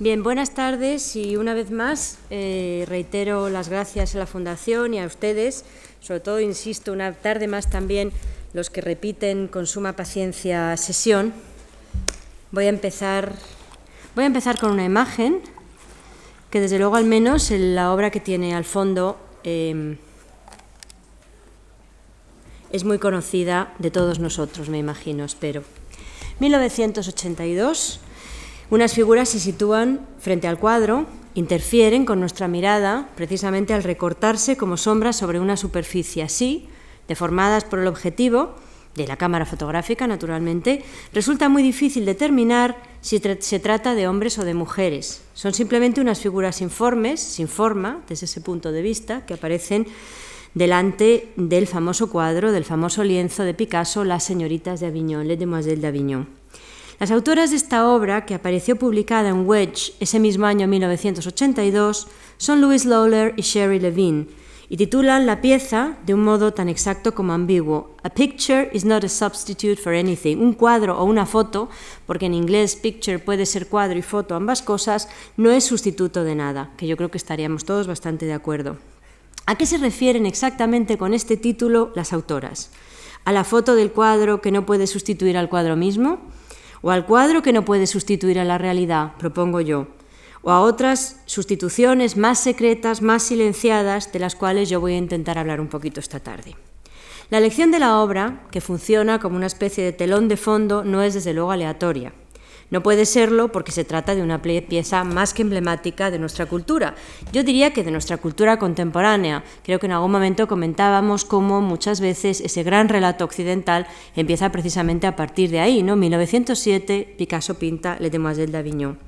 Bien, buenas tardes y una vez más eh, reitero las gracias a la Fundación y a ustedes, sobre todo, insisto, una tarde más también los que repiten con suma paciencia sesión. Voy a empezar, voy a empezar con una imagen que desde luego al menos en la obra que tiene al fondo em, es muy conocida de todos nosotros, me imagino, espero. 1982 unas figuras se sitúan frente al cuadro, interfieren con nuestra mirada precisamente al recortarse como sombras sobre una superficie así, deformadas por el objetivo de la cámara fotográfica, naturalmente, resulta muy difícil determinar si se trata de hombres o de mujeres. Son simplemente unas figuras informes, sin forma, desde ese punto de vista, que aparecen delante del famoso cuadro, del famoso lienzo de Picasso, Las señoritas de Avignon, Les Demoiselles d'Avignon. Las autoras de esta obra, que apareció publicada en Wedge ese mismo año 1982, son Louise Lawler y Sherry Levine, y titulan la pieza de un modo tan exacto como ambiguo. A picture is not a substitute for anything. Un cuadro o una foto, porque en inglés picture puede ser cuadro y foto, ambas cosas, no es sustituto de nada, que yo creo que estaríamos todos bastante de acuerdo. ¿A qué se refieren exactamente con este título las autoras? ¿A la foto del cuadro que no puede sustituir al cuadro mismo? O al cuadro que no puede sustituir a la realidad, propongo yo, o a otras sustituciones más secretas, más silenciadas, de las cuales yo voy a intentar hablar un poquito esta tarde. La elección de la obra, que funciona como una especie de telón de fondo, no es desde luego aleatoria. No puede serlo porque se trata de una pieza más que emblemática de nuestra cultura. Yo diría que de nuestra cultura contemporánea. Creo que en algún momento comentábamos cómo muchas veces ese gran relato occidental empieza precisamente a partir de ahí. ¿no? 1907, Picasso pinta Le Demoiselles d'Avignon.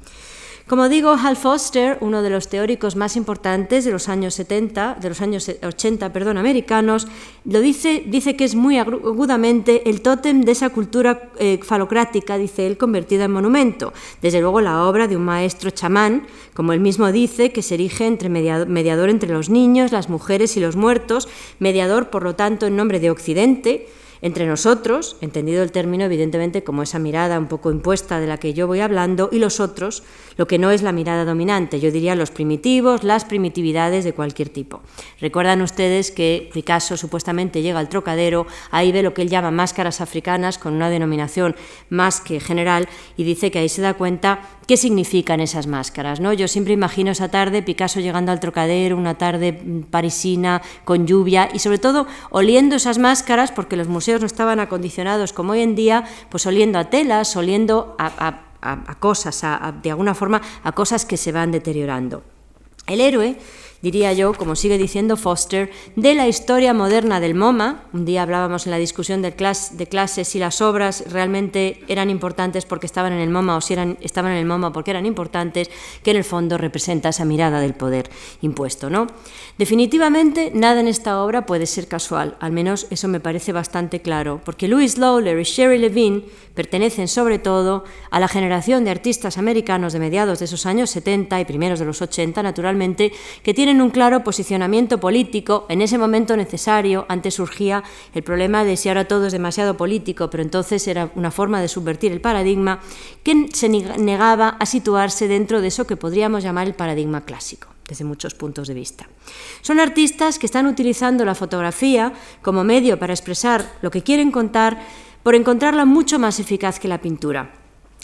Como digo, Hal Foster, uno de los teóricos más importantes de los años 70, de los años 80, perdón, americanos, lo dice, dice que es muy agudamente el tótem de esa cultura eh, falocrática, dice él, convertida en monumento. Desde luego la obra de un maestro chamán, como él mismo dice, que se erige entre mediador entre los niños, las mujeres y los muertos, mediador, por lo tanto, en nombre de Occidente, entre nosotros, entendido el término evidentemente como esa mirada un poco impuesta de la que yo voy hablando, y los otros, lo que no es la mirada dominante, yo diría los primitivos, las primitividades de cualquier tipo. Recuerdan ustedes que Picasso supuestamente llega al trocadero, ahí ve lo que él llama máscaras africanas con una denominación más que general y dice que ahí se da cuenta qué significan esas máscaras. ¿no? Yo siempre imagino esa tarde Picasso llegando al trocadero, una tarde parisina con lluvia y sobre todo oliendo esas máscaras porque los museos no estaban acondicionados como hoy en día, pues oliendo a telas, oliendo a, cosas, de alguna forma a cosas que se van deteriorando. El héroe diría yo, como sigue diciendo Foster, de la historia moderna del MoMA. Un día hablábamos en la discusión de, clase si las obras realmente eran importantes porque estaban en el MoMA o si eran, estaban en el MoMA porque eran importantes, que en el fondo representa esa mirada del poder impuesto. ¿no? Definitivamente nada en esta obra puede ser casual, al menos eso me parece bastante claro, porque Louis Lawler y Sherry Levine pertenecen sobre todo a la generación de artistas americanos de mediados de esos años 70 y primeros de los 80, naturalmente, que tienen un claro posicionamiento político en ese momento necesario. Antes surgía el problema de si ahora todo es demasiado político, pero entonces era una forma de subvertir el paradigma que se negaba a situarse dentro de eso que podríamos llamar el paradigma clásico desde muchos puntos de vista. Son artistas que están utilizando la fotografía como medio para expresar lo que quieren contar por encontrarla mucho más eficaz que la pintura.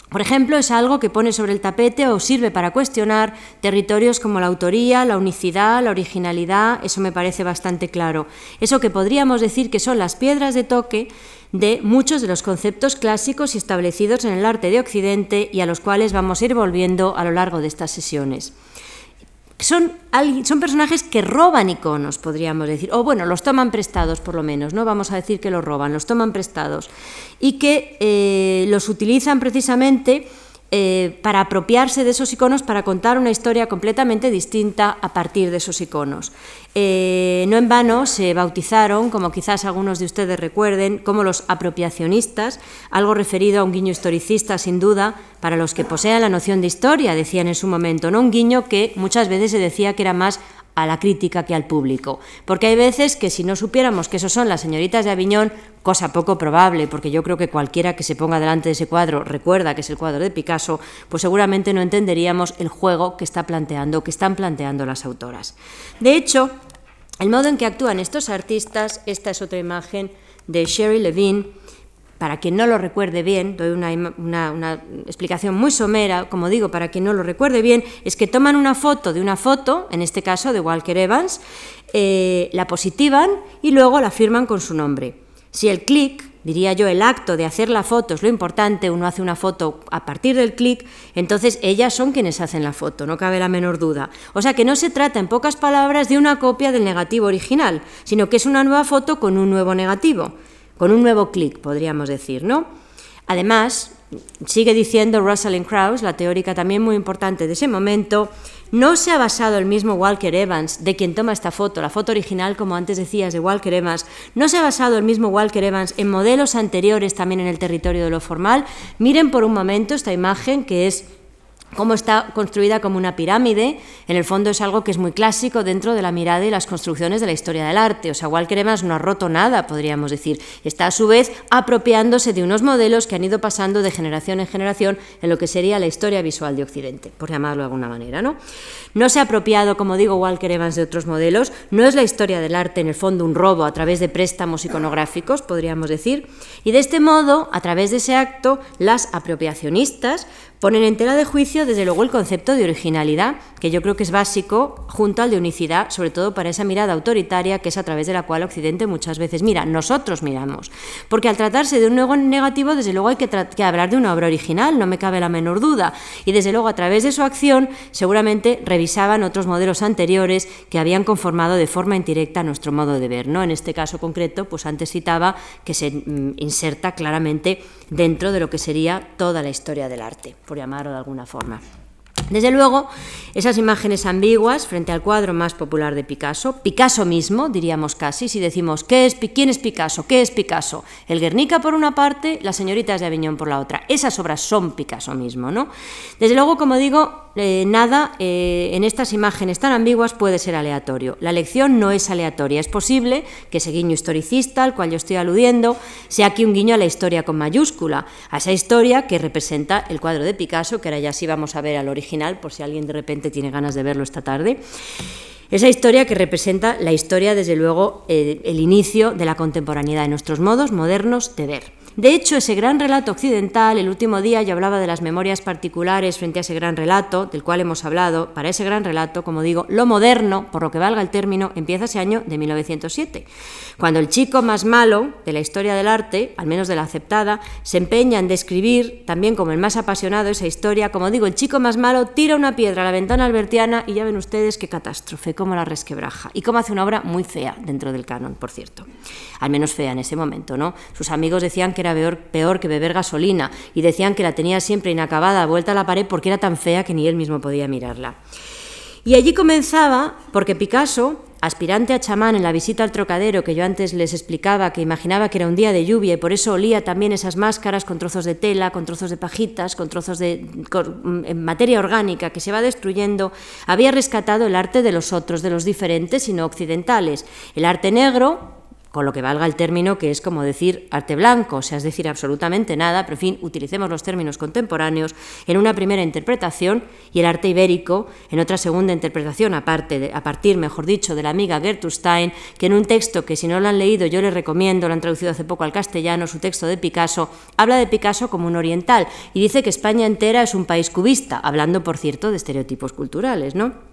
Por ejemplo, es algo que pone sobre el tapete o sirve para cuestionar territorios como la autoría, la unicidad, la originalidad, eso me parece bastante claro. Eso que podríamos decir que son las piedras de toque de muchos de los conceptos clásicos y establecidos en el arte de Occidente y a los cuales vamos a ir volviendo a lo largo de estas sesiones son, son personajes que roban iconos, podríamos decir, o bueno, los toman prestados por lo menos, no vamos a decir que los roban, los toman prestados, y que eh, los utilizan precisamente eh, para apropiarse de esos iconos, para contar una historia completamente distinta a partir de esos iconos. Eh, no en vano se bautizaron, como quizás algunos de ustedes recuerden, como los apropiacionistas, algo referido a un guiño historicista sin duda, para los que posean la noción de historia, decían en su momento, no un guiño que muchas veces se decía que era más a la crítica que al público. Porque hay veces que si no supiéramos que esos son las señoritas de Aviñón, cosa poco probable, porque yo creo que cualquiera que se ponga delante de ese cuadro recuerda que es el cuadro de Picasso, pues seguramente no entenderíamos el juego que está planteando, que están planteando las autoras. De hecho, el modo en que actúan estos artistas, esta es otra imagen de Sherry Levine, para quien no lo recuerde bien, doy una, explicación muy somera, como digo, para quien no lo recuerde bien, es que toman una foto de una foto, en este caso de Walker Evans, eh, la positivan y luego la firman con su nombre. Si el clic, diría yo, el acto de hacer la foto es lo importante, uno hace una foto a partir del clic, entonces ellas son quienes hacen la foto, no cabe la menor duda. O sea que no se trata, en pocas palabras, de una copia del negativo original, sino que es una nueva foto con un nuevo negativo con un nuevo clic, podríamos decir, ¿no? Además, sigue diciendo Rosalind Krauss, la teórica también muy importante de ese momento, no se ha basado el mismo Walker Evans, de quien toma esta foto, la foto original, como antes decías, de Walker Evans, no se ha basado el mismo Walker Evans en modelos anteriores también en el territorio de lo formal. Miren por un momento esta imagen que es cómo está construida como una pirámide, en el fondo es algo que es muy clásico dentro de la mirada y las construcciones de la historia del arte. O sea, Walker Evans no ha roto nada, podríamos decir. Está a su vez apropiándose de unos modelos que han ido pasando de generación en generación en lo que sería la historia visual de Occidente, por llamarlo de alguna manera. ¿no? no se ha apropiado, como digo, Walker Evans de otros modelos. No es la historia del arte, en el fondo, un robo a través de préstamos iconográficos, podríamos decir. Y de este modo, a través de ese acto, las apropiacionistas ponen en tela de juicio, desde luego, el concepto de originalidad, que yo creo que es básico, junto al de unicidad, sobre todo para esa mirada autoritaria que es a través de la cual Occidente muchas veces mira, nosotros miramos. Porque al tratarse de un nuevo negativo, desde luego hay que, que hablar de una obra original, no me cabe la menor duda. Y desde luego, a través de su acción, seguramente revisaban otros modelos anteriores que habían conformado de forma indirecta nuestro modo de ver. ¿no? En este caso concreto, pues antes citaba que se mm, inserta claramente dentro de lo que sería toda la historia del arte por llamarlo de alguna forma. Desde luego, esas imágenes ambiguas frente al cuadro más popular de Picasso, Picasso mismo, diríamos casi, si decimos ¿qué es, ¿quién es Picasso? ¿Qué es Picasso? El Guernica por una parte, las señoritas de Aviñón por la otra. Esas obras son Picasso mismo, ¿no? Desde luego, como digo, eh, nada eh, en estas imágenes tan ambiguas puede ser aleatorio. La lección no es aleatoria. Es posible que ese guiño historicista al cual yo estoy aludiendo sea aquí un guiño a la historia con mayúscula, a esa historia que representa el cuadro de Picasso, que ahora ya sí vamos a ver al original, por si alguien de repente tiene ganas de verlo esta tarde. Esa historia que representa la historia, desde luego, eh, el inicio de la contemporaneidad de nuestros modos modernos de ver. De hecho, ese gran relato occidental, el último día yo hablaba de las memorias particulares frente a ese gran relato, del cual hemos hablado, para ese gran relato, como digo, lo moderno, por lo que valga el término, empieza ese año de 1907, cuando el chico más malo de la historia del arte, al menos de la aceptada, se empeña en describir, también como el más apasionado, esa historia, como digo, el chico más malo tira una piedra a la ventana albertiana y ya ven ustedes qué catástrofe, cómo la resquebraja, y cómo hace una obra muy fea dentro del canon, por cierto, al menos fea en ese momento, ¿no? Sus amigos decían que era peor, que beber gasolina y decían que la tenía siempre inacabada, vuelta a la pared porque era tan fea que ni él mismo podía mirarla. Y allí comenzaba, porque Picasso, aspirante a chamán en la visita al trocadero que yo antes les explicaba, que imaginaba que era un día de lluvia y por eso olía también esas máscaras con trozos de tela, con trozos de pajitas, con trozos de materia orgánica que se va destruyendo, había rescatado el arte de los otros, de los diferentes y no occidentales. El arte negro, con lo que valga el término que es como decir arte blanco, o sea, es decir absolutamente nada, pero en fin, utilicemos los términos contemporáneos en una primera interpretación y el arte ibérico en otra segunda interpretación, aparte de, a partir, mejor dicho, de la amiga Gertrude Stein, que en un texto que si no lo han leído yo les recomiendo, lo han traducido hace poco al castellano, su texto de Picasso, habla de Picasso como un oriental y dice que España entera es un país cubista, hablando, por cierto, de estereotipos culturales, ¿no?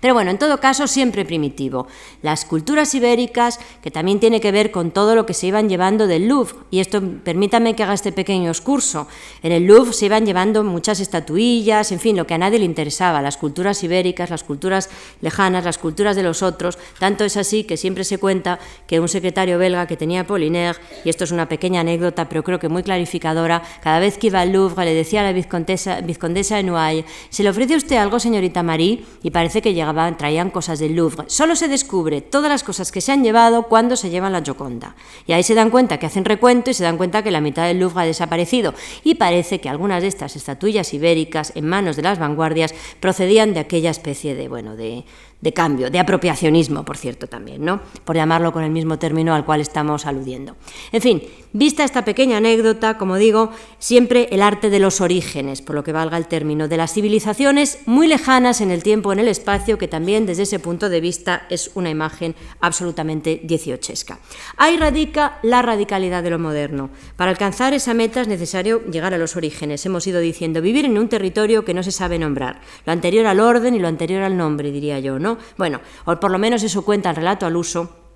Pero bueno, en todo caso, siempre primitivo. Las culturas ibéricas, que también tiene que ver con todo lo que se iban llevando del Louvre, y esto permítame que haga este pequeño excurso. En el Louvre se iban llevando muchas estatuillas, en fin, lo que a nadie le interesaba, las culturas ibéricas, las culturas lejanas, las culturas de los otros. Tanto es así que siempre se cuenta que un secretario belga que tenía Polinaire, y esto es una pequeña anécdota, pero creo que muy clarificadora, cada vez que iba al Louvre le decía a la vizcondesa, vizcondesa de Noailles, ¿se le ofrece usted algo, señorita Marie? Y parece que llegaba traían cosas del Louvre. Solo se descubre todas las cosas que se han llevado cuando se llevan la Gioconda. Y ahí se dan cuenta que hacen recuento y se dan cuenta que la mitad del Louvre ha desaparecido. Y parece que algunas de estas estatuillas ibéricas en manos de las vanguardias procedían de aquella especie de, bueno, de, de cambio, de apropiacionismo, por cierto, también, ¿no? Por llamarlo con el mismo término al cual estamos aludiendo. En fin, vista esta pequeña anécdota, como digo, siempre el arte de los orígenes, por lo que valga el término, de las civilizaciones muy lejanas en el tiempo, en el espacio, que también desde ese punto de vista es una imagen absolutamente dieciochesca. Ahí radica la radicalidad de lo moderno. Para alcanzar esa meta es necesario llegar a los orígenes. Hemos ido diciendo, vivir en un territorio que no se sabe nombrar, lo anterior al orden y lo anterior al nombre, diría yo, ¿no? Bueno, o por lo menos eso cuenta el relato al uso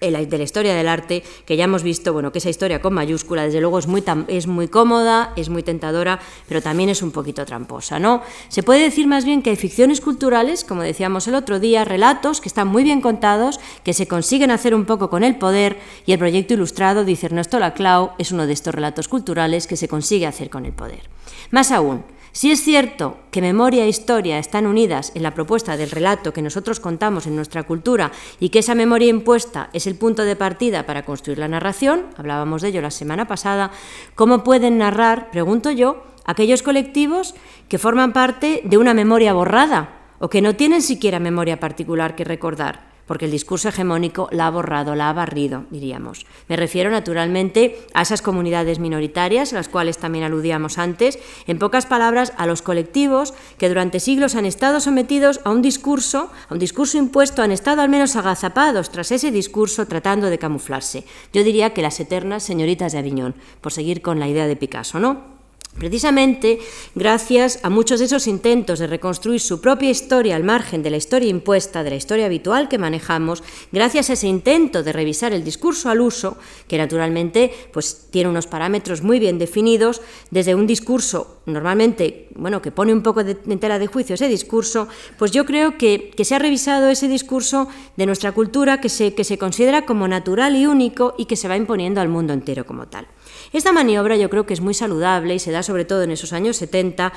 de la historia del arte, que ya hemos visto, bueno, que esa historia con mayúscula, desde luego es muy, es muy cómoda, es muy tentadora, pero también es un poquito tramposa, ¿no? Se puede decir más bien que hay ficciones culturales, como decíamos el otro día, relatos que están muy bien contados, que se consiguen hacer un poco con el poder, y el proyecto ilustrado, dice Ernesto Laclau, es uno de estos relatos culturales que se consigue hacer con el poder. Más aún, si es cierto que memoria e historia están unidas en la propuesta del relato que nosotros contamos en nuestra cultura y que esa memoria impuesta es el punto de partida para construir la narración, hablábamos de ello la semana pasada, ¿cómo pueden narrar, pregunto yo, aquellos colectivos que forman parte de una memoria borrada o que no tienen siquiera memoria particular que recordar? Porque el discurso hegemónico la ha borrado, la ha barrido, diríamos. Me refiero naturalmente a esas comunidades minoritarias, a las cuales también aludíamos antes, en pocas palabras, a los colectivos que durante siglos han estado sometidos a un discurso, a un discurso impuesto, han estado al menos agazapados tras ese discurso tratando de camuflarse. Yo diría que las eternas señoritas de Aviñón, por seguir con la idea de Picasso, ¿no? Precisamente gracias a muchos de esos intentos de reconstruir su propia historia al margen de la historia impuesta, de la historia habitual que manejamos, gracias a ese intento de revisar el discurso al uso, que naturalmente pues, tiene unos parámetros muy bien definidos, desde un discurso normalmente, bueno, que pone un poco de, tela de juicio ese discurso, pues yo creo que, se ha revisado ese discurso de nuestra cultura que se, que se considera como natural y único y que se va imponiendo al mundo entero como tal. Esta maniobra yo creo que es muy saludable y se da sobre todo en esos años 70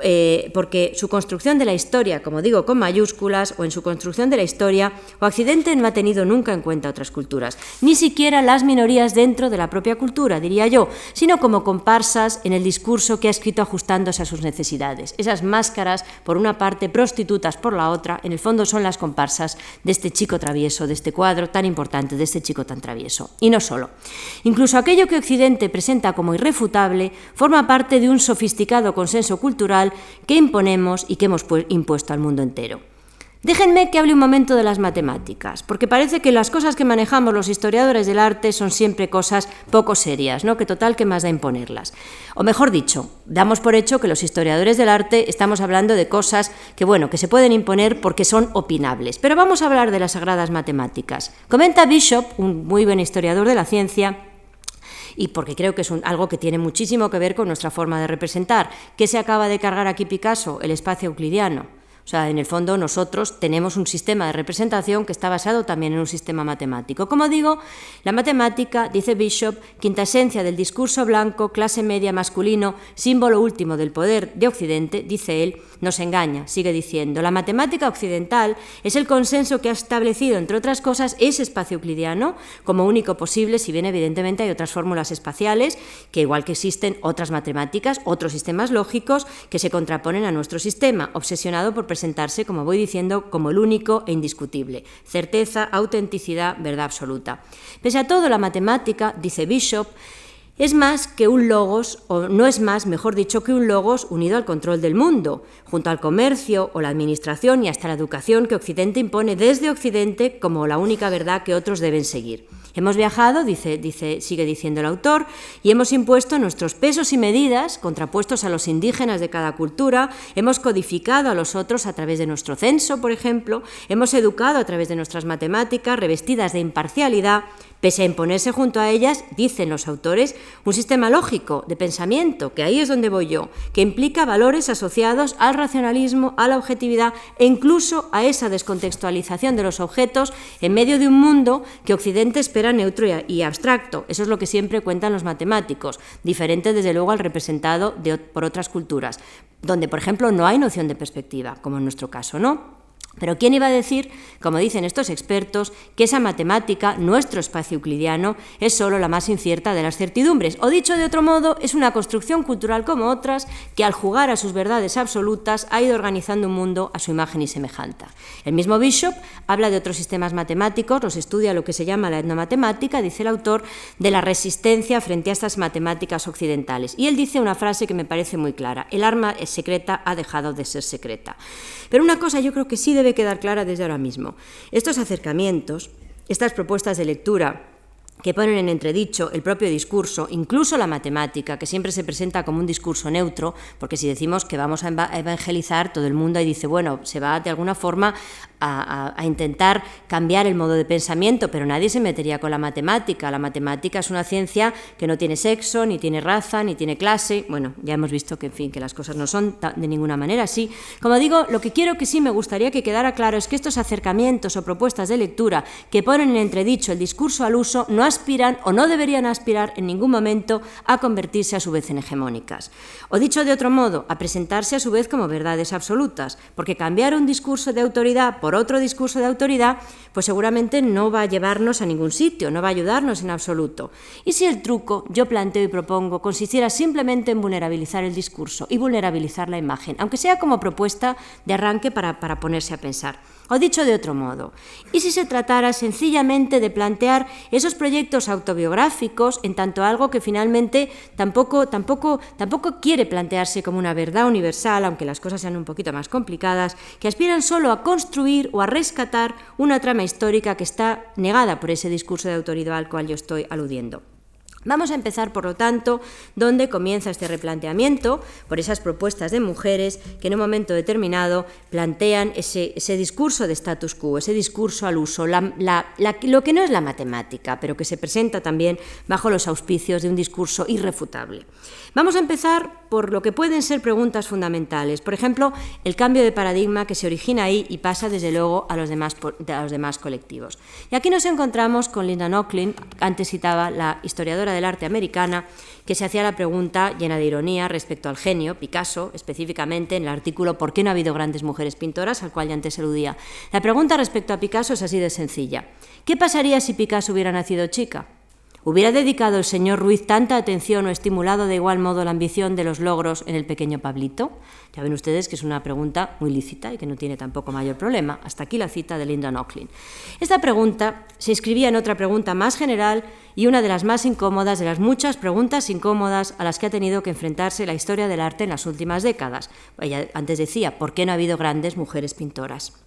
eh, porque su construcción de la historia, como digo, con mayúsculas, o en su construcción de la historia, Occidente no ha tenido nunca en cuenta otras culturas, ni siquiera las minorías dentro de la propia cultura, diría yo, sino como comparsas en el discurso que ha escrito ajustándose a sus necesidades. Esas máscaras, por una parte, prostitutas por la otra, en el fondo son las comparsas de este chico travieso, de este cuadro tan importante, de este chico tan travieso. Y no solo. Incluso aquello que Occidente presenta como irrefutable forma parte de un sofisticado consenso cultural que imponemos y que hemos impuesto al mundo entero. Déjenme que hable un momento de las matemáticas, porque parece que las cosas que manejamos los historiadores del arte son siempre cosas poco serias, ¿no? Que total que más da imponerlas. O mejor dicho, damos por hecho que los historiadores del arte estamos hablando de cosas que bueno, que se pueden imponer porque son opinables. Pero vamos a hablar de las sagradas matemáticas. Comenta Bishop, un muy buen historiador de la ciencia, y porque creo que es algo que tiene muchísimo que ver con nuestra forma de representar. ¿Qué se acaba de cargar aquí Picasso? El espacio euclidiano. O sea, en el fondo nosotros tenemos un sistema de representación que está basado también en un sistema matemático. Como digo, la matemática, dice Bishop, quinta esencia del discurso blanco, clase media masculino, símbolo último del poder de Occidente, dice él, nos engaña, sigue diciendo. La matemática occidental es el consenso que ha establecido, entre otras cosas, ese espacio euclidiano como único posible, si bien evidentemente hay otras fórmulas espaciales, que igual que existen otras matemáticas, otros sistemas lógicos que se contraponen a nuestro sistema, obsesionado por presentarse, como voy diciendo, como el único e indiscutible. Certeza, autenticidad, verdad absoluta. Pese a todo, la matemática, dice Bishop, es más que un logos, o no es más, mejor dicho, que un logos unido al control del mundo, junto al comercio o la administración y hasta la educación que Occidente impone desde Occidente como la única verdad que otros deben seguir. Hemos viajado, dice, dice, sigue diciendo el autor, y hemos impuesto nuestros pesos y medidas, contrapuestos a los indígenas de cada cultura, hemos codificado a los otros a través de nuestro censo, por ejemplo, hemos educado a través de nuestras matemáticas revestidas de imparcialidad, Pese a imponerse junto a ellas, dicen los autores, un sistema lógico de pensamiento, que ahí es donde voy yo, que implica valores asociados al racionalismo, a la objetividad e incluso a esa descontextualización de los objetos en medio de un mundo que Occidente espera neutro y abstracto. Eso es lo que siempre cuentan los matemáticos, diferente desde luego al representado por otras culturas, donde, por ejemplo, no hay noción de perspectiva, como en nuestro caso, ¿no? Pero ¿quién iba a decir, como dicen estos expertos, que esa matemática, nuestro espacio euclidiano, es solo la más incierta de las certidumbres? O dicho de otro modo, es una construcción cultural como otras que al jugar a sus verdades absolutas ha ido organizando un mundo a su imagen y semejanza. El mismo Bishop habla de otros sistemas matemáticos, los estudia lo que se llama la etnomatemática, dice el autor, de la resistencia frente a estas matemáticas occidentales. Y él dice una frase que me parece muy clara, el arma secreta ha dejado de ser secreta. Pero una cosa yo creo que sí debe quedar clara desde ahora mismo. Estos acercamientos, estas propuestas de lectura que ponen en entredicho el propio discurso, incluso la matemática, que siempre se presenta como un discurso neutro, porque si decimos que vamos a evangelizar, todo el mundo ahí dice, bueno, se va de alguna forma a, intentar cambiar el modo de pensamiento, pero nadie se metería con la matemática. La matemática es una ciencia que no tiene sexo, ni tiene raza, ni tiene clase. Bueno, ya hemos visto que, en fin, que las cosas no son de ninguna manera así. Como digo, lo que quiero que sí me gustaría que quedara claro es que estos acercamientos o propuestas de lectura que ponen en entredicho el discurso al uso no aspiran o no deberían aspirar en ningún momento a convertirse a su vez en hegemónicas. O dicho de otro modo, a presentarse a su vez como verdades absolutas, porque cambiar un discurso de autoridad por otro discurso de autoridad, pues seguramente no va a llevarnos a ningún sitio, no va a ayudarnos en absoluto. Y si el truco, yo planteo y propongo, consistiera simplemente en vulnerabilizar el discurso y vulnerabilizar la imagen, aunque sea como propuesta de arranque para, para ponerse a pensar. O dicho de otro modo, ¿y si se tratara sencillamente de plantear esos proyectos autobiográficos en tanto algo que finalmente tampoco, tampoco, tampoco quiere plantearse como una verdad universal, aunque las cosas sean un poquito más complicadas, que aspiran solo a construir o a rescatar una trama histórica que está negada por ese discurso de autoridad al cual yo estoy aludiendo? Vamos a empezar, por lo tanto, donde comienza este replanteamiento, por esas propuestas de mujeres que en un momento determinado plantean ese, discurso de status quo, ese discurso al uso, lo que no es la matemática, pero que se presenta también bajo los auspicios de un discurso irrefutable. Vamos a empezar por lo que pueden ser preguntas fundamentales. Por ejemplo, el cambio de paradigma que se origina ahí y pasa desde luego a los demás, a los demás colectivos. Y aquí nos encontramos con Linda Nochlin, antes citaba la historiadora del arte americana, que se hacía la pregunta llena de ironía respecto al genio, Picasso, específicamente en el artículo ¿Por qué no ha habido grandes mujeres pintoras?, al cual ya antes aludía. La pregunta respecto a Picasso es así de sencilla. ¿Qué pasaría si Picasso hubiera nacido chica? ¿Hubiera dedicado el señor Ruiz tanta atención o estimulado de igual modo la ambición de los logros en el pequeño Pablito? Ya ven ustedes que es una pregunta muy lícita y que no tiene tampoco mayor problema. Hasta aquí la cita de Linda Nochlin. Esta pregunta se inscribía en otra pregunta más general y una de las más incómodas de las muchas preguntas incómodas a las que ha tenido que enfrentarse la historia del arte en las últimas décadas. Ella antes decía, ¿por qué no ha habido grandes mujeres pintoras?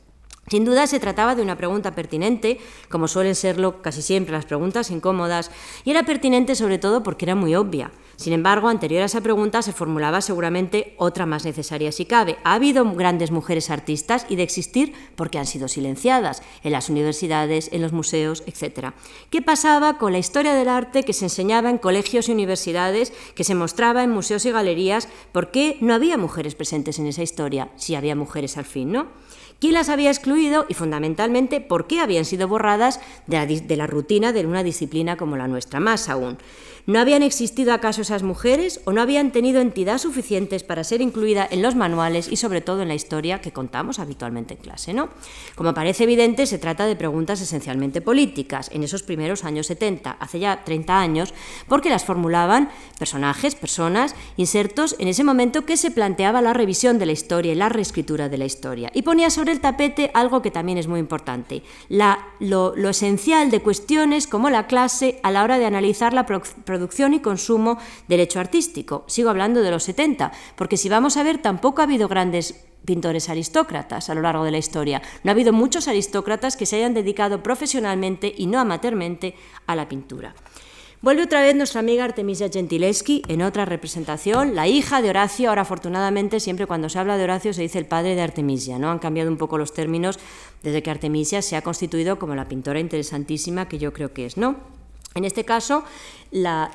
Sin duda se trataba de una pregunta pertinente, como suelen serlo casi siempre las preguntas incómodas, y era pertinente sobre todo porque era muy obvia. Sin embargo, anterior a esa pregunta se formulaba seguramente otra más necesaria si cabe. ¿Ha habido grandes mujeres artistas y de existir porque han sido silenciadas en las universidades, en los museos, etcétera? ¿Qué pasaba con la historia del arte que se enseñaba en colegios y universidades, que se mostraba en museos y galerías? ¿Por qué no había mujeres presentes en esa historia si había mujeres al fin, no? Quién las había excluido y fundamentalmente por qué habían sido borradas de la, rutina de una disciplina como la nuestra, más aún. ¿No habían existido acaso esas mujeres o no habían tenido entidad suficientes para ser incluidas en los manuales y sobre todo en la historia que contamos habitualmente en clase? ¿no? Como parece evidente, se trata de preguntas esencialmente políticas en esos primeros años 70, hace ya 30 años, porque las formulaban personajes, personas, insertos en ese momento que se planteaba la revisión de la historia y la reescritura de la historia. Y ponía sobre el tapete algo que también es muy importante, lo, lo esencial de cuestiones como la clase a la hora de analizar la producción y consumo del hecho artístico. Sigo hablando de los 70, porque si vamos a ver, tampoco ha habido grandes pintores aristócratas a lo largo de la historia. No ha habido muchos aristócratas que se hayan dedicado profesionalmente y no amateurmente a la pintura. Vuelve otra vez nuestra amiga Artemisia Gentileschi en otra representación, la hija de Horacio. Ahora, afortunadamente, siempre cuando se habla de Horacio se dice el padre de Artemisia. ¿no? Han cambiado un poco los términos desde que Artemisia se ha constituido como la pintora interesantísima que yo creo que es. ¿no? En este caso,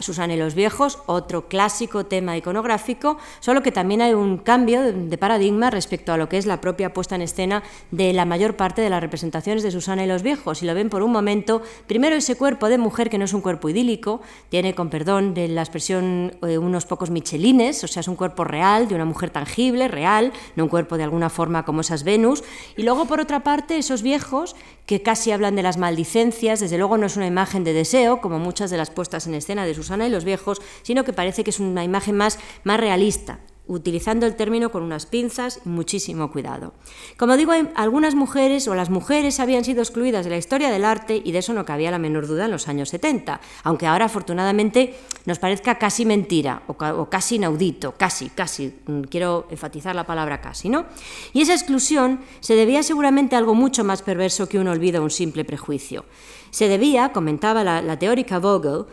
Susana y los viejos, otro clásico tema iconográfico, solo que también hay un cambio de paradigma respecto a lo que es la propia puesta en escena de la mayor parte de las representaciones de Susana y los viejos. Y lo ven por un momento, primero ese cuerpo de mujer que no es un cuerpo idílico, tiene, con perdón de la expresión, eh, unos pocos michelines, o sea, es un cuerpo real, de una mujer tangible, real, no un cuerpo de alguna forma como esas Venus. Y luego, por otra parte, esos viejos que casi hablan de las maldicencias, desde luego no es una imagen de deseo, como muchas de las puestas en escena de Susana y los viejos, sino que parece que es una imagen más, más realista, utilizando el término con unas pinzas muchísimo cuidado. Como digo, algunas mujeres o las mujeres habían sido excluidas de la historia del arte y de eso no cabía la menor duda en los años 70, aunque ahora afortunadamente nos parezca casi mentira o, o casi inaudito, casi, casi, mm, quiero enfatizar la palabra casi, ¿no? Y esa exclusión se debía seguramente a algo mucho más perverso que un olvido o un simple prejuicio. Se debía, comentaba la, la teórica Vogel,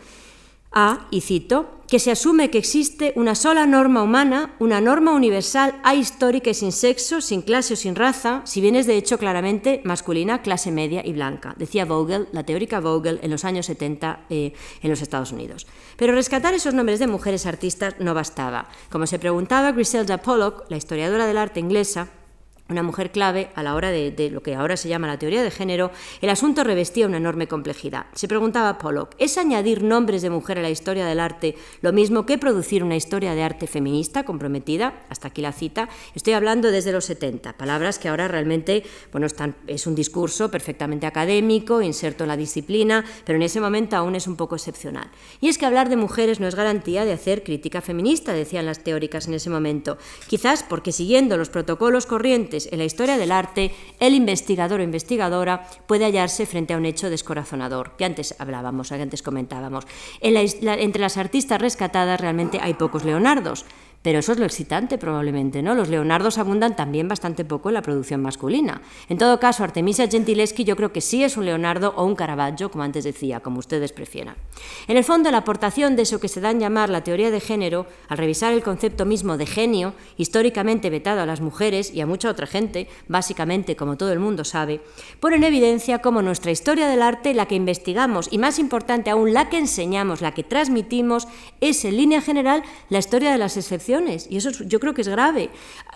a, y cito, que se asume que existe una sola norma humana, una norma universal ahistórica y sin sexo, sin clase o sin raza, si bien es de hecho claramente masculina, clase media y blanca, decía Vogel, la teórica Vogel, en los años 70 eh, en los Estados Unidos. Pero rescatar esos nombres de mujeres artistas no bastaba. Como se preguntaba Griselda Pollock, la historiadora del arte inglesa, una mujer clave a la hora de, lo que ahora se llama la teoría de género, el asunto revestía una enorme complejidad. Se preguntaba Pollock, ¿es añadir nombres de mujer a la historia del arte lo mismo que producir una historia de arte feminista comprometida? Hasta aquí la cita. Estoy hablando desde los 70, palabras que ahora realmente, bueno, están, es un discurso perfectamente académico, inserto en la disciplina, pero en ese momento aún es un poco excepcional. Y es que hablar de mujeres no es garantía de hacer crítica feminista, decían las teóricas en ese momento. Quizás porque siguiendo los protocolos corrientes en la historia del arte, el investigador o investigadora puede hallarse frente a un hecho descorazonador, que antes hablábamos, que antes comentábamos. entre las artistas rescatadas realmente hay pocos leonardos, pero eso es lo excitante probablemente, ¿no? Los leonardos abundan también bastante poco en la producción masculina. En todo caso, Artemisia Gentileschi yo creo que sí es un leonardo o un Caravaggio, como antes decía, como ustedes prefieran. En el fondo, la aportación de eso que se da en llamar la teoría de género, al revisar el concepto mismo de genio, históricamente vetado a las mujeres y a mucha otra gente, básicamente, como todo el mundo sabe, pone en evidencia cómo nuestra historia del arte, la que investigamos y más importante aún, la que enseñamos, la que transmitimos, es en línea general la historia de las excepciones y eso yo creo que es grave.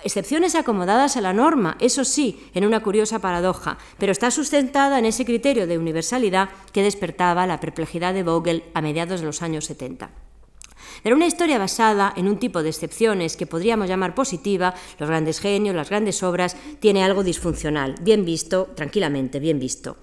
Excepciones acomodadas a la norma, eso sí, en una curiosa paradoja, pero está sustentada en ese criterio de universalidad que despertaba la perplejidad de Vogel a mediados de los años 70. Pero una historia basada en un tipo de excepciones que podríamos llamar positiva, los grandes genios, las grandes obras, tiene algo disfuncional, bien visto, tranquilamente, bien visto.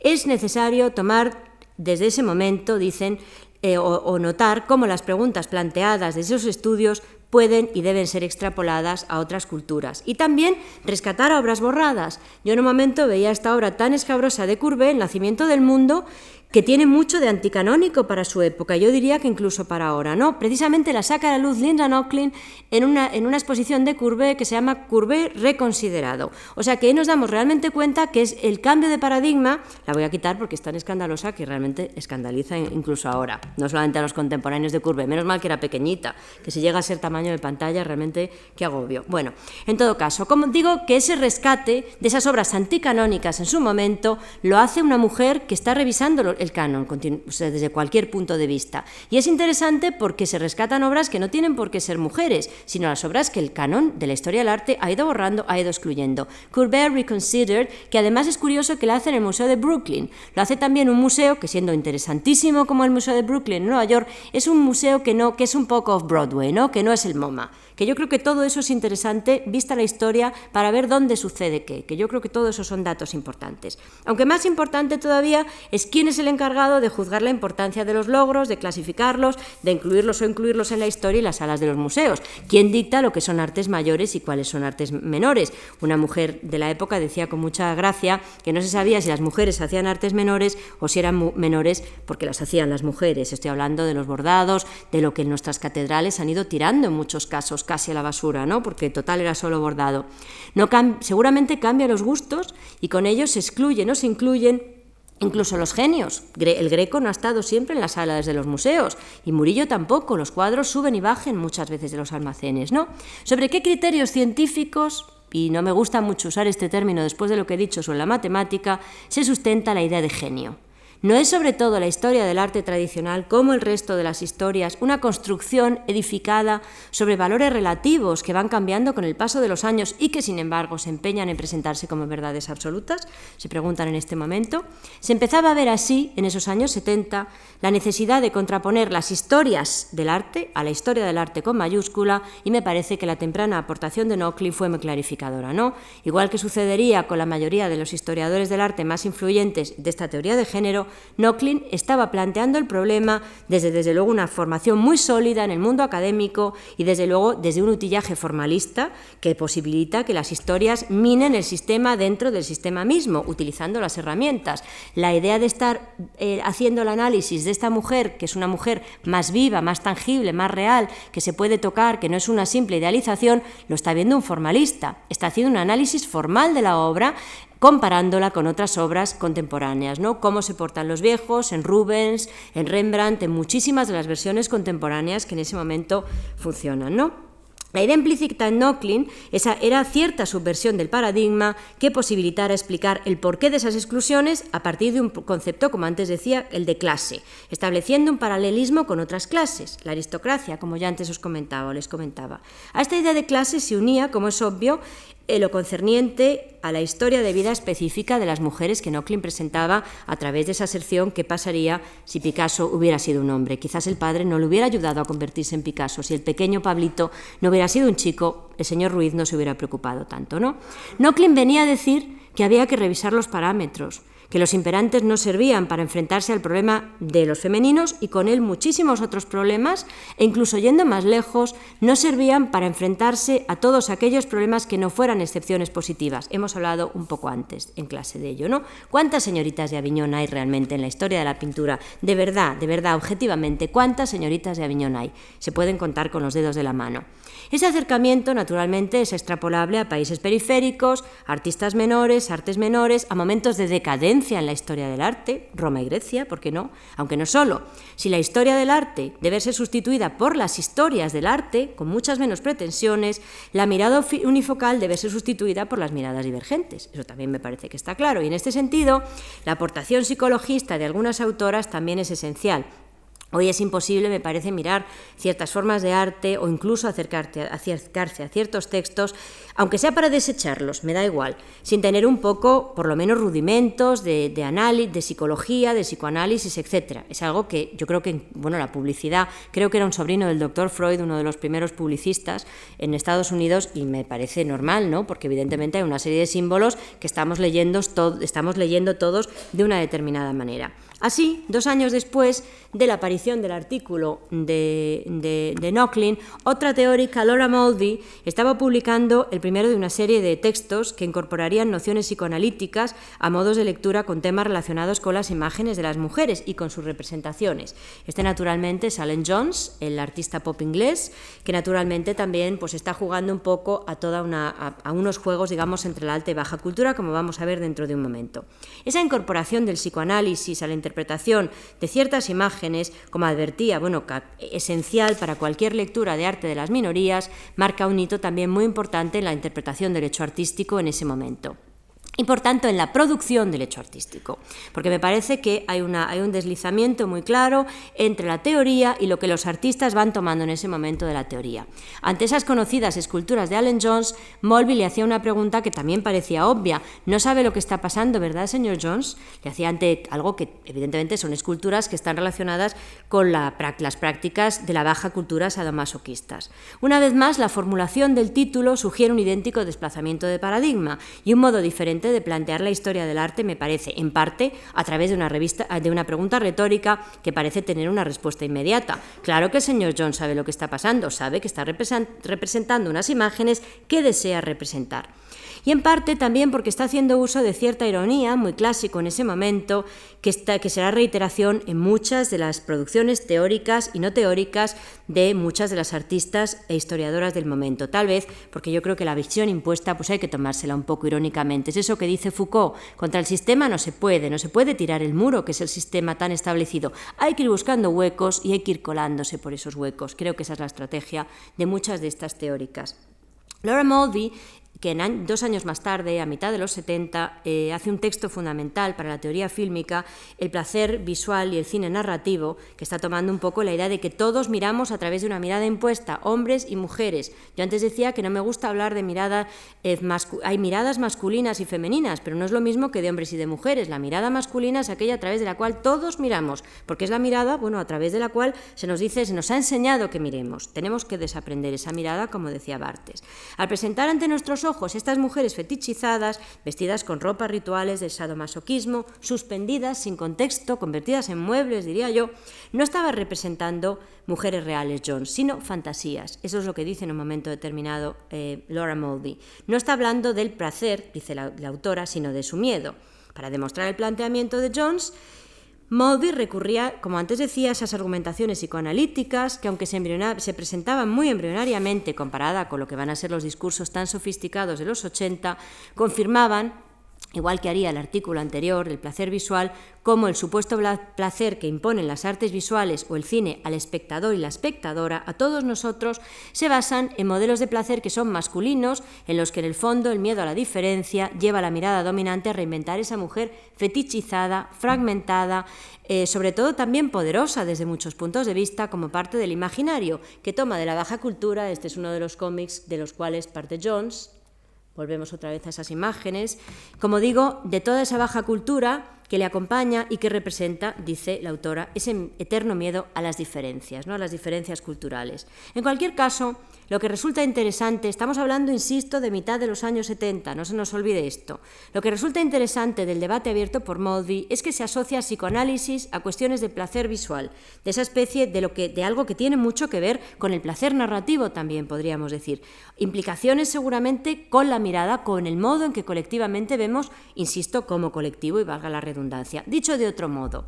Es necesario tomar desde ese momento, dicen, eh, o, notar cómo las preguntas planteadas desde esos estudios pueden y deben ser extrapoladas a otras culturas. Y también rescatar obras borradas. Yo en un momento veía esta obra tan escabrosa de Courbet, El nacimiento del mundo, que tiene mucho de anticanónico para su época, yo diría que incluso para ahora, ¿no? Precisamente la saca a la luz Linda Nochlin en una, en una exposición de Courbet que se llama Courbet reconsiderado. O sea que ahí nos damos realmente cuenta que es el cambio de paradigma, la voy a quitar porque es tan escandalosa que realmente escandaliza incluso ahora, no solamente a los contemporáneos de Courbet, menos mal que era pequeñita, que si llega a ser tamaño de pantalla realmente qué agobio. Bueno, en todo caso, como digo que ese rescate de esas obras anticanónicas en su momento lo hace una mujer que está revisándolo el canon, desde cualquier punto de vista. Y es interesante porque se rescatan obras que no tienen por qué ser mujeres, sino las obras que el canon de la historia del arte ha ido borrando, ha ido excluyendo. Courbet Reconsidered, que además es curioso que lo hace en el Museo de Brooklyn. Lo hace también un museo que, siendo interesantísimo como el Museo de Brooklyn en Nueva York, es un museo que, no, que es un poco off-Broadway, ¿no? que no es el MoMA que yo creo que todo eso es interesante vista la historia para ver dónde sucede qué, que yo creo que todo eso son datos importantes. Aunque más importante todavía es quién es el encargado de juzgar la importancia de los logros, de clasificarlos, de incluirlos o incluirlos en la historia y las salas de los museos. ¿Quién dicta lo que son artes mayores y cuáles son artes menores? Una mujer de la época decía con mucha gracia que no se sabía si las mujeres hacían artes menores o si eran menores porque las hacían las mujeres. Estoy hablando de los bordados, de lo que en nuestras catedrales han ido tirando en muchos casos casi a la basura, ¿no? porque total era solo bordado. No seguramente cambia los gustos y con ellos se excluyen o se incluyen Incluso los genios. El Greco no ha estado siempre en las salas de los museos y Murillo tampoco. Los cuadros suben y bajen muchas veces de los almacenes, ¿no? ¿Sobre qué criterios científicos, y no me gusta mucho usar este término después de lo que he dicho sobre la matemática, se sustenta la idea de genio? ¿No es sobre todo la historia del arte tradicional, como el resto de las historias, una construcción edificada sobre valores relativos que van cambiando con el paso de los años y que sin embargo se empeñan en presentarse como verdades absolutas? Se preguntan en este momento. Se empezaba a ver así, en esos años 70, la necesidad de contraponer las historias del arte a la historia del arte con mayúscula y me parece que la temprana aportación de Nochlin fue muy clarificadora, ¿no? Igual que sucedería con la mayoría de los historiadores del arte más influyentes de esta teoría de género, Nochlin estaba planteando el problema desde, desde luego, una formación muy sólida en el mundo académico y, desde luego, desde un utillaje formalista que posibilita que las historias minen el sistema dentro del sistema mismo, utilizando las herramientas. La idea de estar eh, haciendo el análisis de esta mujer, que es una mujer más viva, más tangible, más real, que se puede tocar, que no es una simple idealización, lo está viendo un formalista. Está haciendo un análisis formal de la obra comparándola con otras obras contemporáneas, ¿no? Cómo se portan los viejos en Rubens, en Rembrandt, en muchísimas de las versiones contemporáneas que en ese momento funcionan, ¿no? La idea implícita en Nochlin era cierta subversión del paradigma que posibilitara explicar el porqué de esas exclusiones a partir de un concepto, como antes decía, el de clase, estableciendo un paralelismo con otras clases, la aristocracia, como ya antes os comentaba o les comentaba. A esta idea de clase se unía, como es obvio, en lo concerniente a la historia de vida específica de las mujeres que Nochlin presentaba a través de esa aserción que pasaría si Picasso hubiera sido un hombre. Quizás el padre no le hubiera ayudado a convertirse en Picasso. Si el pequeño Pablito no hubiera sido un chico, el señor Ruiz no se hubiera preocupado tanto, ¿no? Nochlin venía a decir que había que revisar los parámetros, que los imperantes no servían para enfrentarse al problema de los femeninos y con él muchísimos otros problemas, e incluso yendo más lejos, no servían para enfrentarse a todos aquellos problemas que no fueran excepciones positivas. Hemos hablado un poco antes en clase de ello, ¿no? ¿Cuántas señoritas de Aviñón hay realmente en la historia de la pintura? De verdad, de verdad, objetivamente, ¿cuántas señoritas de Aviñón hay? Se pueden contar con los dedos de la mano. Ese acercamiento, naturalmente, es extrapolable a países periféricos, artistas menores, artes menores, a momentos de decadencia en la historia del arte, Roma y Grecia, ¿por qué no? Aunque no solo. Si la historia del arte debe ser sustituida por las historias del arte, con muchas menos pretensiones, la mirada unifocal debe ser sustituida por las miradas divergentes. Eso también me parece que está claro. Y en este sentido, la aportación psicologista de algunas autoras también es esencial. Hoy es imposible, me parece, mirar ciertas formas de arte o incluso acercarte, acercarse a ciertos textos, aunque sea para desecharlos, me da igual, sin tener un poco, por lo menos, rudimentos de, análisis, de psicología, de psicoanálisis, etc. Es algo que yo creo que, bueno, la publicidad, creo que era un sobrino del doctor Freud, uno de los primeros publicistas en Estados Unidos, y me parece normal, ¿no? Porque evidentemente hay una serie de símbolos que estamos leyendo, estamos leyendo todos de una determinada manera. Así, dos años después de la aparición del artículo de, de, otra teórica, Laura Mulvey, estaba publicando el primero de una serie de textos que incorporarían nociones psicoanalíticas a modos de lectura con temas relacionados con las imágenes de las mujeres y con sus representaciones. Este, naturalmente, es Alan Jones, el artista pop inglés, que naturalmente también pues, está jugando un poco a, toda una, a, a unos juegos, digamos, entre la alta y baja cultura, como vamos a ver dentro de un momento. Esa incorporación del psicoanálisis a la interpretación de ciertas imágenes, como advertía, bueno, esencial para cualquier lectura de arte de las minorías, marca un hito también muy importante en la interpretación del hecho artístico en ese momento y por tanto en la producción del hecho artístico, porque me parece que hay, una, hay, un deslizamiento muy claro entre la teoría y lo que los artistas van tomando en ese momento de la teoría. Ante esas conocidas esculturas de Allen Jones, Molby le hacía una pregunta que también parecía obvia. No sabe lo que está pasando, ¿verdad, señor Jones? Le hacía ante algo que evidentemente son esculturas que están relacionadas con la, las prácticas de la baja cultura sadomasoquistas. Una vez más, la formulación del título sugiere un idéntico desplazamiento de paradigma y un modo diferente de plantear la historia del arte me parece, en parte, a través de una, revista, de una pregunta retórica que parece tener una respuesta inmediata. Claro que el señor John sabe lo que está pasando, sabe que está representando unas imágenes que desea representar y en parte también porque está haciendo uso de cierta ironía, muy clásico en ese momento, que, está, que será reiteración en muchas de las producciones teóricas y no teóricas de muchas de las artistas e historiadoras del momento. Tal vez porque yo creo que la visión impuesta pues hay que tomársela un poco irónicamente. Es eso que dice Foucault, contra el sistema no se puede, no se puede tirar el muro, que es el sistema tan establecido. Hay que ir buscando huecos y hay que ir colándose por esos huecos. Creo que esa es la estrategia de muchas de estas teóricas. Laura Mulvey que en dos años más tarde, a mitad de los 70, eh, hace un texto fundamental para la teoría fílmica, el placer visual y el cine narrativo, que está tomando un poco la idea de que todos miramos a través de una mirada impuesta, hombres y mujeres. Yo antes decía que no me gusta hablar de mirada, eh, hay miradas masculinas y femeninas, pero no es lo mismo que de hombres y de mujeres. La mirada masculina es aquella a través de la cual todos miramos, porque es la mirada, bueno, a través de la cual se nos dice, se nos ha enseñado que miremos. Tenemos que desaprender esa mirada, como decía Bartes. Al presentar ante nuestros estas mujeres fetichizadas, vestidas con ropas rituales del sadomasoquismo, suspendidas, sin contexto, convertidas en muebles, diría yo, no estaba representando mujeres reales Jones, sino fantasías. Eso es lo que dice en un momento determinado eh, Laura Mulvey. No está hablando del placer, dice la autora, sino de su miedo. Para demostrar el planteamiento de Jones, Mulvey recurría, como antes decía, a esas argumentaciones psicoanalíticas que, aunque se, se, presentaban muy embrionariamente comparada con lo que van a ser los discursos tan sofisticados de los 80, confirmaban igual que haría el artículo anterior, el placer visual, como el supuesto placer que imponen las artes visuales o el cine al espectador y la espectadora, a todos nosotros, se basan en modelos de placer que son masculinos, en los que en el fondo el miedo a la diferencia lleva a la mirada dominante a reinventar esa mujer fetichizada, fragmentada, eh, sobre todo también poderosa desde muchos puntos de vista como parte del imaginario, que toma de la baja cultura, este es uno de los cómics de los cuales parte Jones, Volvemos otra vez a esas imágenes. Como digo, de toda esa baja cultura que le acompaña y que representa, dice la autora, ese eterno miedo a las diferencias, ¿no? a las diferencias culturales. En cualquier caso, lo que resulta interesante, estamos hablando, insisto, de mitad de los años 70, no se nos olvide esto. Lo que resulta interesante del debate abierto por Mulvey es que se asocia psicoanálisis a cuestiones de placer visual, de esa especie de, lo que, de algo que tiene mucho que ver con el placer narrativo también, podríamos decir. Implicaciones seguramente con la mirada, con el modo en que colectivamente vemos, insisto, como colectivo, y valga la redundancia, Dicho de otro modo,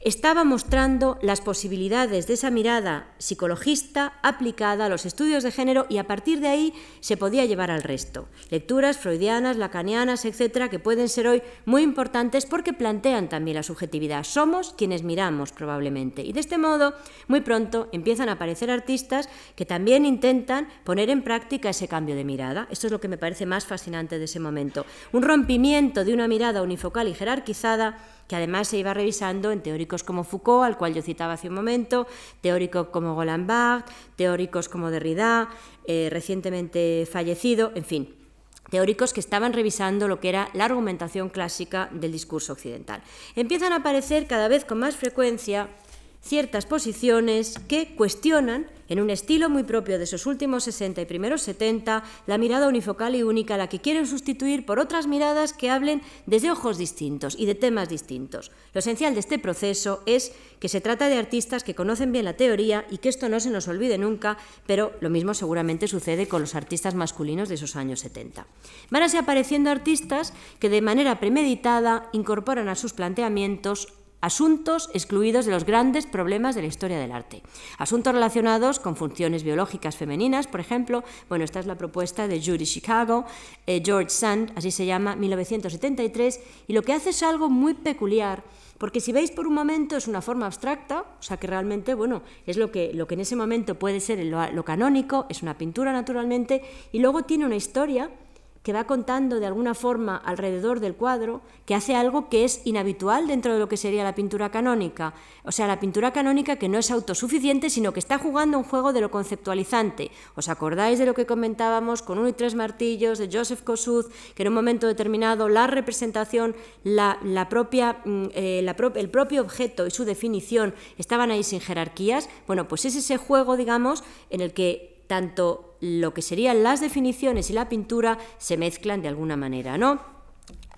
estaba mostrando las posibilidades de esa mirada psicologista aplicada a los estudios de género y a partir de ahí se podía llevar al resto. Lecturas freudianas, lacanianas, etcétera, que pueden ser hoy muy importantes porque plantean también la subjetividad. Somos quienes miramos probablemente. Y de este modo, muy pronto empiezan a aparecer artistas que también intentan poner en práctica ese cambio de mirada. Esto es lo que me parece más fascinante de ese momento. Un rompimiento de una mirada unifocal y jerarquizada que además se iba revisando en teóricos como Foucault, al cual yo citaba hace un momento, teóricos como Barthes, teóricos como Derrida, eh, recientemente fallecido, en fin, teóricos que estaban revisando lo que era la argumentación clásica del discurso occidental. Empiezan a aparecer cada vez con más frecuencia ciertas posiciones que cuestionan, en un estilo muy propio de esos últimos 60 y primeros 70, la mirada unifocal y única, la que quieren sustituir por otras miradas que hablen desde ojos distintos y de temas distintos. Lo esencial de este proceso es que se trata de artistas que conocen bien la teoría y que esto no se nos olvide nunca, pero lo mismo seguramente sucede con los artistas masculinos de esos años 70. Van a ser apareciendo artistas que de manera premeditada incorporan a sus planteamientos asuntos excluidos de los grandes problemas de la historia del arte. Asuntos relacionados con funciones biológicas femeninas, por ejemplo. Bueno, esta es la propuesta de Judy Chicago, eh, George Sand, así se llama, 1973, y lo que hace es algo muy peculiar. Porque si veis por un momento es una forma abstracta, o sea que realmente, bueno, es lo que, lo que en ese momento puede ser lo canónico, es una pintura naturalmente, y luego tiene una historia que va contando de alguna forma alrededor del cuadro, que hace algo que es inhabitual dentro de lo que sería la pintura canónica. O sea, la pintura canónica que no es autosuficiente, sino que está jugando un juego de lo conceptualizante. ¿Os acordáis de lo que comentábamos con uno y tres martillos de Joseph Kosuth, que en un momento determinado la representación, la, propia, mm, eh, el propio objeto y su definición estaban ahí sin jerarquías? Bueno, pues es ese juego, digamos, en el que tanto lo que serían las definiciones y la pintura se mezclan de alguna manera, ¿no?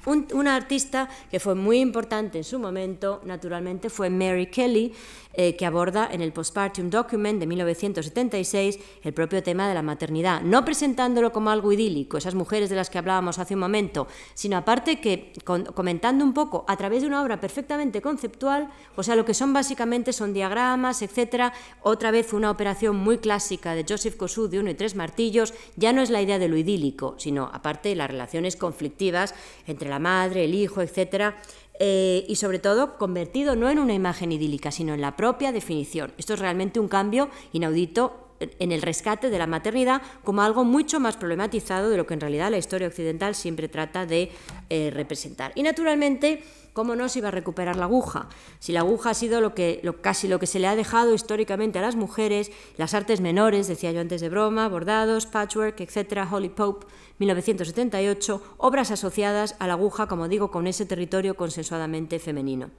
una artista que fue muy importante en su momento, naturalmente, fue Mary Kelly, eh, que aborda en el Postpartum Document de 1976 el propio tema de la maternidad, no presentándolo como algo idílico, esas mujeres de las que hablábamos hace un momento, sino aparte que comentando un poco a través de una obra perfectamente conceptual, o sea, lo que son básicamente son diagramas, etcétera, otra vez una operación muy clásica de Joseph Kosuth de uno y tres martillos, ya no es la idea de lo idílico, sino aparte las relaciones conflictivas entre la madre, el hijo, etcétera, eh, y sobre todo convertido no en una imagen idílica, sino en la propia definición. Esto es realmente un cambio inaudito en el rescate de la maternidad como algo mucho más problematizado de lo que en realidad la historia occidental siempre trata de eh, representar. Y naturalmente, ¿cómo no se iba a recuperar la aguja? Si la aguja ha sido lo que, casi lo que se le ha dejado históricamente a las mujeres, las artes menores, decía yo antes de broma, bordados, patchwork, etc., Holly Pope, 1978, obras asociadas a la aguja, como digo, con ese territorio consensuadamente femenino.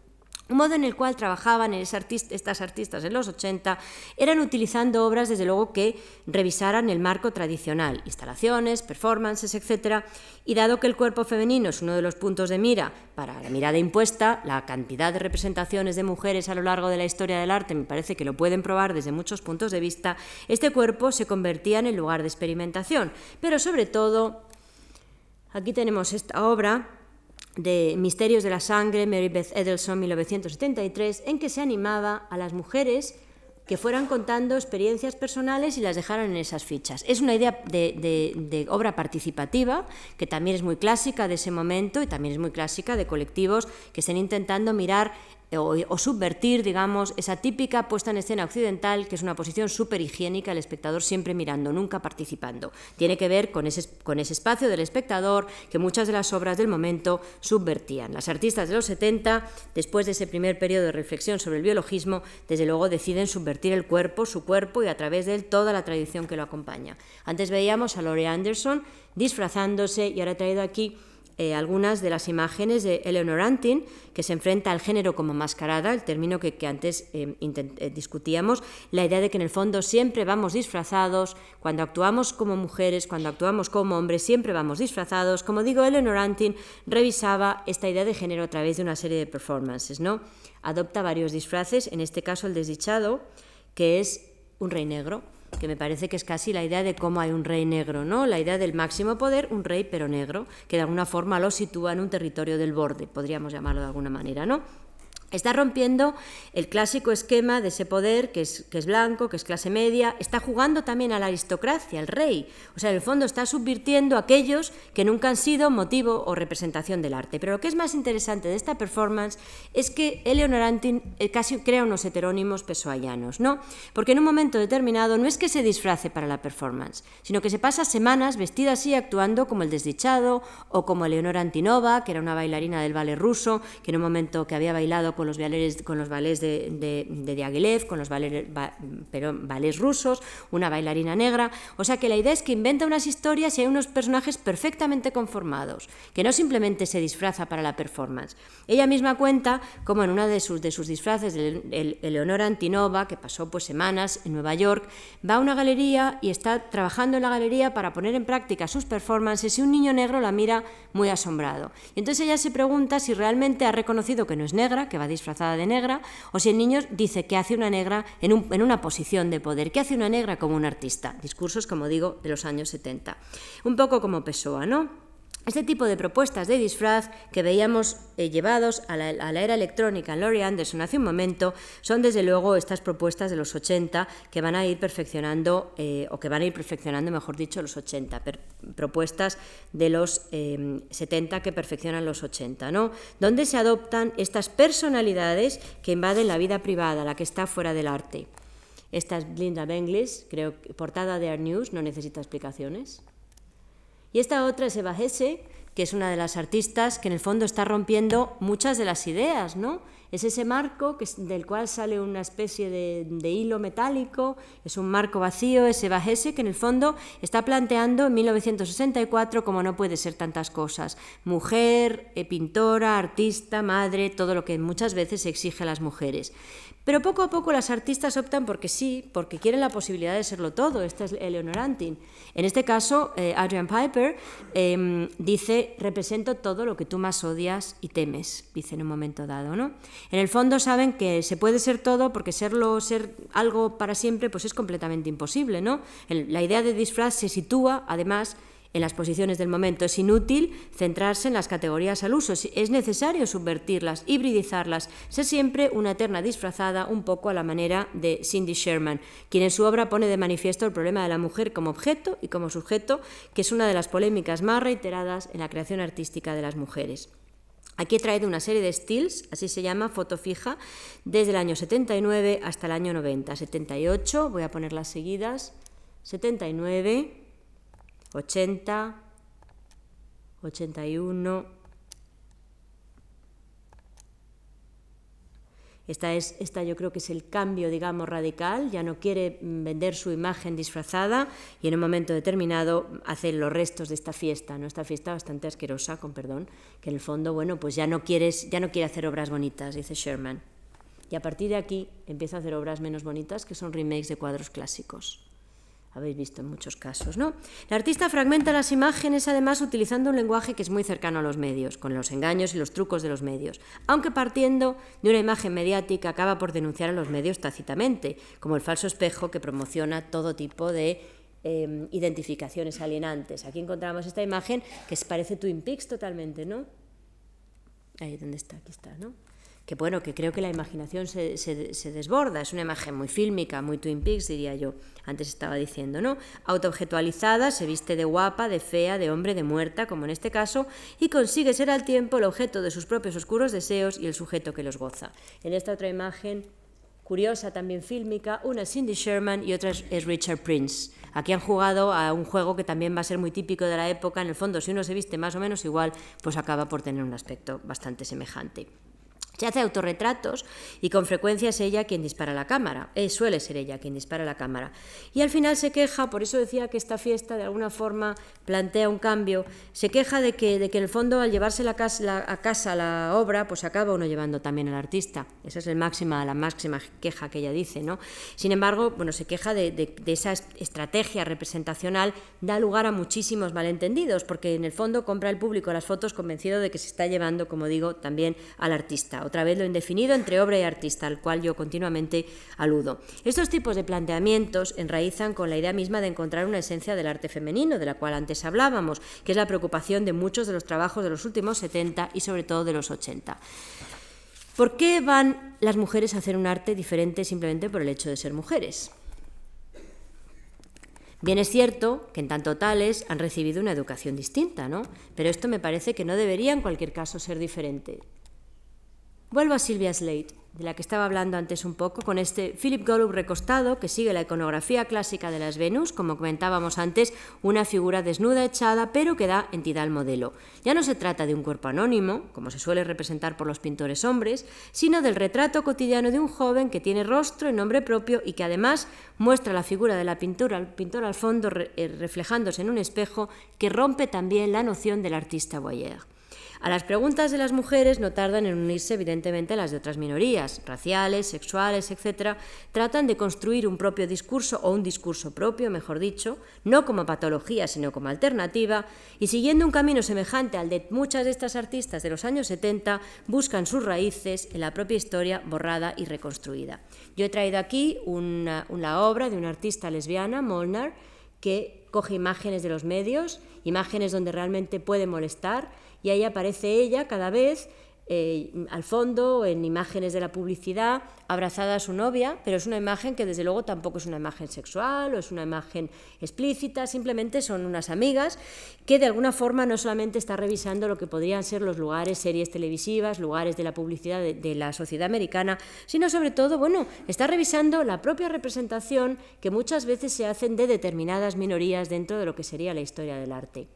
Un modo en el cual trabajaban estas artistas en los 80 eran utilizando obras, desde luego, que revisaran el marco tradicional, instalaciones, performances, etc. Y dado que el cuerpo femenino es uno de los puntos de mira para la mirada impuesta, la cantidad de representaciones de mujeres a lo largo de la historia del arte me parece que lo pueden probar desde muchos puntos de vista, este cuerpo se convertía en el lugar de experimentación. Pero sobre todo, aquí tenemos esta obra de Misterios de la Sangre, Mary Beth Edelson, 1973, en que se animaba a las mujeres que fueran contando experiencias personales y las dejaran en esas fichas. Es una idea de, de, obra participativa, que también es muy clásica de ese momento y también es muy clásica de colectivos que estén intentando mirar o, subvertir, digamos, esa típica puesta en escena occidental, que es una posición súper higiénica, el espectador siempre mirando, nunca participando. Tiene que ver con ese, con ese espacio del espectador que muchas de las obras del momento subvertían. Las artistas de los 70, después de ese primer periodo de reflexión sobre el biologismo, desde luego deciden subvertir el cuerpo, su cuerpo y a través de él toda la tradición que lo acompaña. Antes veíamos a Laurie Anderson disfrazándose y ahora he traído aquí eh, algunas de las imágenes de Eleanor Antin, que se enfrenta al género como mascarada, el término que, antes eh, eh, discutíamos, la idea de que en el fondo siempre vamos disfrazados, cuando actuamos como mujeres, cuando actuamos como hombres, siempre vamos disfrazados. Como digo, Eleanor Antin revisaba esta idea de género a través de una serie de performances, ¿no? Adopta varios disfraces, en este caso el desdichado, que es un rey negro, que me parece que es casi la idea de cómo hay un rey negro, ¿no? La idea del máximo poder, un rey pero negro, que de alguna forma lo sitúa en un territorio del borde, podríamos llamarlo de alguna manera, ¿no? Está rompiendo el clásico esquema de ese poder que es, que es, blanco, que es clase media, está jugando también a la aristocracia, al rey. O sea, en el fondo está subvirtiendo a aquellos que nunca han sido motivo o representación del arte. Pero lo que es más interesante de esta performance es que Eleonor Antin eh, casi crea unos heterónimos pesoayanos, ¿no? Porque en un momento determinado no es que se disfrace para la performance, sino que se pasa semanas vestida así actuando como el desdichado o como Eleonora Antinova, que era una bailarina del ballet ruso, que en un momento que había bailado con los ballets, con los ballets de, de, de Diaghilev, con los ballets, pero ballets rusos, una bailarina negra. O sea que la idea es que inventa unas historias y hay unos personajes perfectamente conformados, que no simplemente se disfraza para la performance. Ella misma cuenta como en una de sus, de sus disfraces, de Eleonora Antinova, que pasó pues semanas en Nueva York, va a una galería y está trabajando en la galería para poner en práctica sus performances y un niño negro la mira muy asombrado. Y entonces ella se pregunta si realmente ha reconocido que no es negra, que va disfrazada de negra, o si el niño dice que hace una negra en, un, en una posición de poder, que hace una negra como un artista. Discursos, como digo, de los años 70. Un poco como Pessoa, ¿no? Este tipo de propuestas de disfraz que veíamos eh, llevados a la, era electrónica en Laurie Anderson hace un momento son desde luego estas propuestas de los 80 que van a ir perfeccionando, eh, o que van a ir perfeccionando, mejor dicho, los 80, propuestas de los 70 eh, que perfeccionan los 80, ¿no? Donde se adoptan estas personalidades que invaden la vida privada, la que está fuera del arte. Esta es Linda Benglis, creo portada de Art News, no necesita explicaciones. Y esta otra es Eva Hesse, que es una de las artistas que en el fondo está rompiendo muchas de las ideas, ¿no? Es ese marco del cual sale una especie de, hilo metálico, es un marco vacío, ese Eva Hesse, que en el fondo está planteando en 1964 como no puede ser tantas cosas. Mujer, eh, pintora, artista, madre, todo lo que muchas veces se exige a las mujeres. Pero poco a poco las artistas optan porque sí, porque quieren la posibilidad de serlo todo. Esta es Eleonor Antin. En este caso, eh, Adrian Piper em, dice, represento todo lo que tú más odias y temes, dice en un momento dado. ¿no? En el fondo saben que se puede ser todo porque serlo, ser algo para siempre, pues es completamente imposible. ¿no? la idea de disfraz se sitúa, además, en las posiciones del momento. Es inútil centrarse en las categorías al uso, es necesario subvertirlas, hibridizarlas, ser siempre una eterna disfrazada un poco a la manera de Cindy Sherman, quien en su obra pone de manifiesto el problema de la mujer como objeto y como sujeto, que es una de las polémicas más reiteradas en la creación artística de las mujeres. Aquí he traído una serie de stills, así se llama, foto fija, desde el año 79 hasta el año 90. 78, voy a poner las seguidas, 79, 80, 81, Esta, es, esta yo creo que es el cambio, digamos, radical. Ya no quiere mm, vender su imagen disfrazada y en un momento determinado hace los restos de esta fiesta, ¿no? Esta fiesta bastante asquerosa, con perdón, que en el fondo, bueno, pues ya no, quieres, ya no quiere hacer obras bonitas, dice Sherman. Y a partir de aquí empieza a hacer obras menos bonitas, que son remakes de cuadros clásicos habéis visto en muchos casos. ¿no? El artista fragmenta las imágenes además utilizando un lenguaje que es muy cercano a los medios, con los engaños y los trucos de los medios, aunque partiendo de una imagen mediática acaba por denunciar a los medios tácitamente, como el falso espejo que promociona todo tipo de em, identificaciones alienantes. Aquí encontramos esta imagen que parece Twin Peaks totalmente, ¿no? Ahí donde está, aquí está, ¿no? Que bueno, que creo que la imaginación se, se, desborda, es una imagen muy fílmica, muy Twin Peaks, diría yo, antes estaba diciendo, ¿no? Autoobjetualizada, se viste de guapa, de fea, de hombre, de muerta, como en este caso, y consigue ser al tiempo el objeto de sus propios oscuros deseos y el sujeto que los goza. En esta otra imagen curiosa también fílmica, una es Cindy Sherman y otra es Richard Prince. Aquí han jugado a un juego que también va a ser muy típico de la época, en el fondo si uno se viste más o menos igual, pues acaba por tener un aspecto bastante semejante. Se hace autorretratos y con frecuencia es ella quien dispara la cámara, eh, suele ser ella quien dispara la cámara. Y al final se queja, por eso decía que esta fiesta de alguna forma plantea un cambio, se queja de que, de que en el fondo al llevarse a casa la obra, pues acaba uno llevando también al artista. Esa es el máxima, la máxima queja que ella dice. ¿no? Sin embargo, bueno, se queja de, de esa estrategia representacional, da lugar a muchísimos malentendidos, porque en el fondo compra el público las fotos convencido de que se está llevando, como digo, también al artista otra vez lo indefinido entre obra y artista, al cual yo continuamente aludo. Estos tipos de planteamientos enraizan con la idea misma de encontrar una esencia del arte femenino, de la cual antes hablábamos, que es la preocupación de muchos de los trabajos de los últimos 70 y sobre todo de los 80. ¿Por qué van las mujeres a hacer un arte diferente simplemente por el hecho de ser mujeres? Bien es cierto que en tanto tales han recibido una educación distinta, ¿no? Pero esto me parece que no debería en cualquier caso ser diferente. Vuelvo a Sylvia Slade, de la que estaba hablando antes un poco, con este Philip Golub recostado que sigue la iconografía clásica de las Venus, como comentábamos antes, una figura desnuda echada, pero que da entidad al modelo. Ya no se trata de un cuerpo anónimo, como se suele representar por los pintores hombres, sino del retrato cotidiano de un joven que tiene rostro y nombre propio y que además muestra la figura de la pintura, el pintor al fondo eh, reflejándose en un espejo que rompe también la noción del artista voyeur. A las preguntas de las mujeres no tardan en unirse evidentemente las de otras minorías, raciales, sexuales, etc. Tratan de construir un propio discurso o un discurso propio, mejor dicho, no como patología, sino como alternativa, y siguiendo un camino semejante al de muchas de estas artistas de los años 70, buscan sus raíces en la propia historia borrada y reconstruida. Yo he traído aquí una, una obra de una artista lesbiana, Molnar, que coge imágenes de los medios, imágenes donde realmente puede molestar, y ahí aparece ella cada vez eh, al fondo, en imágenes de la publicidad, abrazada a su novia, pero es una imagen que desde luego tampoco es una imagen sexual o es una imagen explícita, simplemente son unas amigas que de alguna forma no solamente está revisando lo que podrían ser los lugares, series televisivas, lugares de la publicidad de, de la sociedad americana, sino sobre todo, bueno, está revisando la propia representación que muchas veces se hacen de determinadas minorías dentro de lo que sería la historia del arte.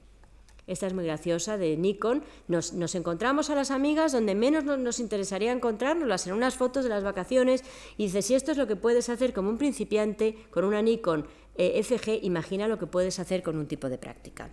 Esta es muy graciosa, de Nikon. Nos, encontramos a las amigas donde menos nos, interesaría encontrarnos, en unas fotos de las vacaciones, y dice, si esto es lo que puedes hacer como un principiante con una Nikon eh, FG, imagina lo que puedes hacer con un tipo de práctica.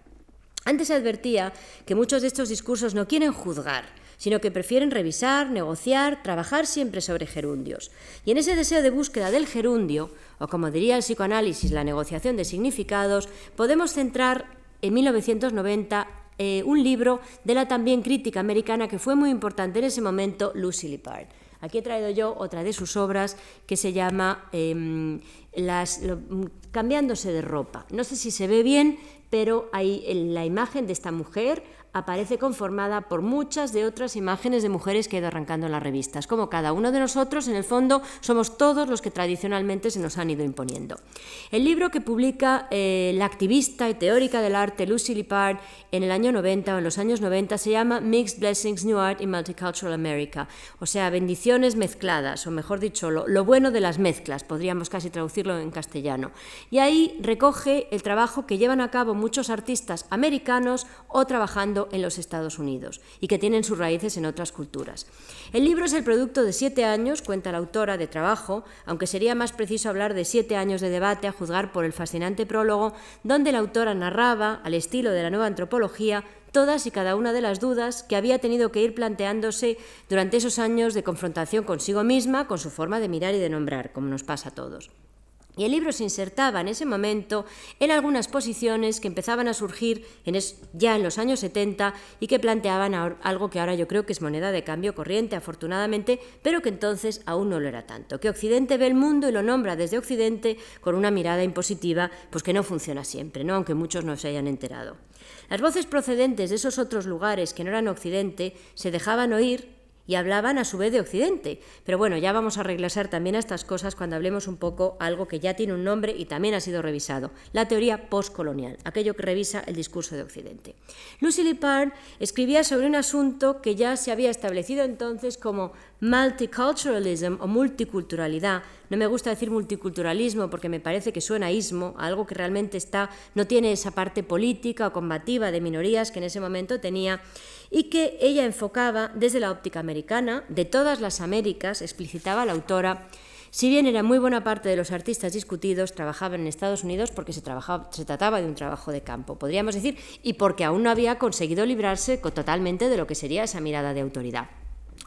Antes advertía que muchos de estos discursos no quieren juzgar, sino que prefieren revisar, negociar, trabajar siempre sobre gerundios. Y en ese deseo de búsqueda del gerundio, o como diría el psicoanálisis, la negociación de significados, podemos centrar en 1990 eh, un libro de la también crítica americana que fue muy importante en ese momento, Lucy Lippard. Aquí he traído yo otra de sus obras que se llama em, las, Cambiándose de ropa. No sé si se ve bien, pero hay la imagen de esta mujer aparece conformada por muchas de otras imágenes de mujeres que ha ido arrancando en las revistas. Como cada uno de nosotros, en el fondo, somos todos los que tradicionalmente se nos han ido imponiendo. El libro que publica eh, la activista y teórica del arte Lucy Lippard en el año 90 o en los años 90 se llama Mixed Blessings New Art in Multicultural America, o sea, bendiciones mezcladas, o mejor dicho, lo, lo bueno de las mezclas, podríamos casi traducirlo en castellano. Y ahí recoge el trabajo que llevan a cabo muchos artistas americanos o trabajando en los Estados Unidos y que tienen sus raíces en otras culturas. El libro es el producto de siete años, cuenta la autora, de trabajo, aunque sería más preciso hablar de siete años de debate a juzgar por el fascinante prólogo, donde la autora narraba, al estilo de la nueva antropología, todas y cada una de las dudas que había tenido que ir planteándose durante esos años de confrontación consigo misma, con su forma de mirar y de nombrar, como nos pasa a todos. Y el libro se insertaba en ese momento en algunas posiciones que empezaban a surgir ya en los años 70 y que planteaban algo que ahora yo creo que es moneda de cambio corriente, afortunadamente, pero que entonces aún no lo era tanto. Que Occidente ve el mundo y lo nombra desde Occidente con una mirada impositiva, pues que no funciona siempre, ¿no? aunque muchos no se hayan enterado. Las voces procedentes de esos otros lugares que no eran Occidente se dejaban oír y hablaban a su vez de Occidente. Pero bueno, ya vamos a regresar también a estas cosas cuando hablemos un poco algo que ya tiene un nombre y también ha sido revisado, la teoría postcolonial, aquello que revisa el discurso de Occidente. Lucy Lippard escribía sobre un asunto que ya se había establecido entonces como multiculturalism o multiculturalidad. No me gusta decir multiculturalismo porque me parece que suena ismo, algo que realmente está no tiene esa parte política o combativa de minorías que en ese momento tenía y que ella enfocaba desde la óptica americana, de todas las Américas, explicitaba la autora, si bien era muy buena parte de los artistas discutidos trabajaban en Estados Unidos porque se, trabajaba, se trataba de un trabajo de campo, podríamos decir, y porque aún no había conseguido librarse totalmente de lo que sería esa mirada de autoridad.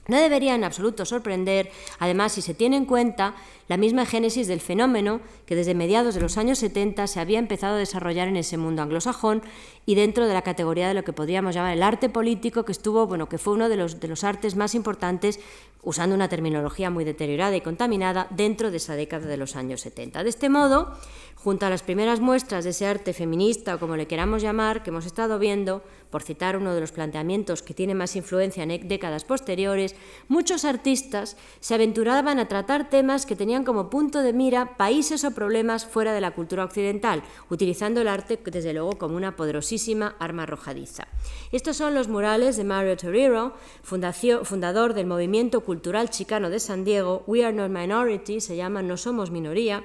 No debería en absoluto sorprender, además, si se tiene en cuenta la misma génesis del fenómeno que desde mediados de los años 70 se había empezado a desarrollar en ese mundo anglosajón y dentro de la categoría de lo que podríamos llamar el arte político, que estuvo, bueno, que fue uno de los, de los artes más importantes, usando una terminología muy deteriorada y contaminada, dentro de esa década de los años 70. De este modo, junto a las primeras muestras de ese arte feminista, o como le queramos llamar, que hemos estado viendo, por citar uno de los planteamientos que tiene más influencia en décadas posteriores, muchos artistas se aventuraban a tratar temas que tenían como punto de mira países o problemas fuera de la cultura occidental, utilizando el arte desde luego como una poderosísima arma arrojadiza. Estos son los murales de Mario Torero, fundador del movimiento cultural chicano de San Diego, We Are Not Minority, se llama No Somos Minoría,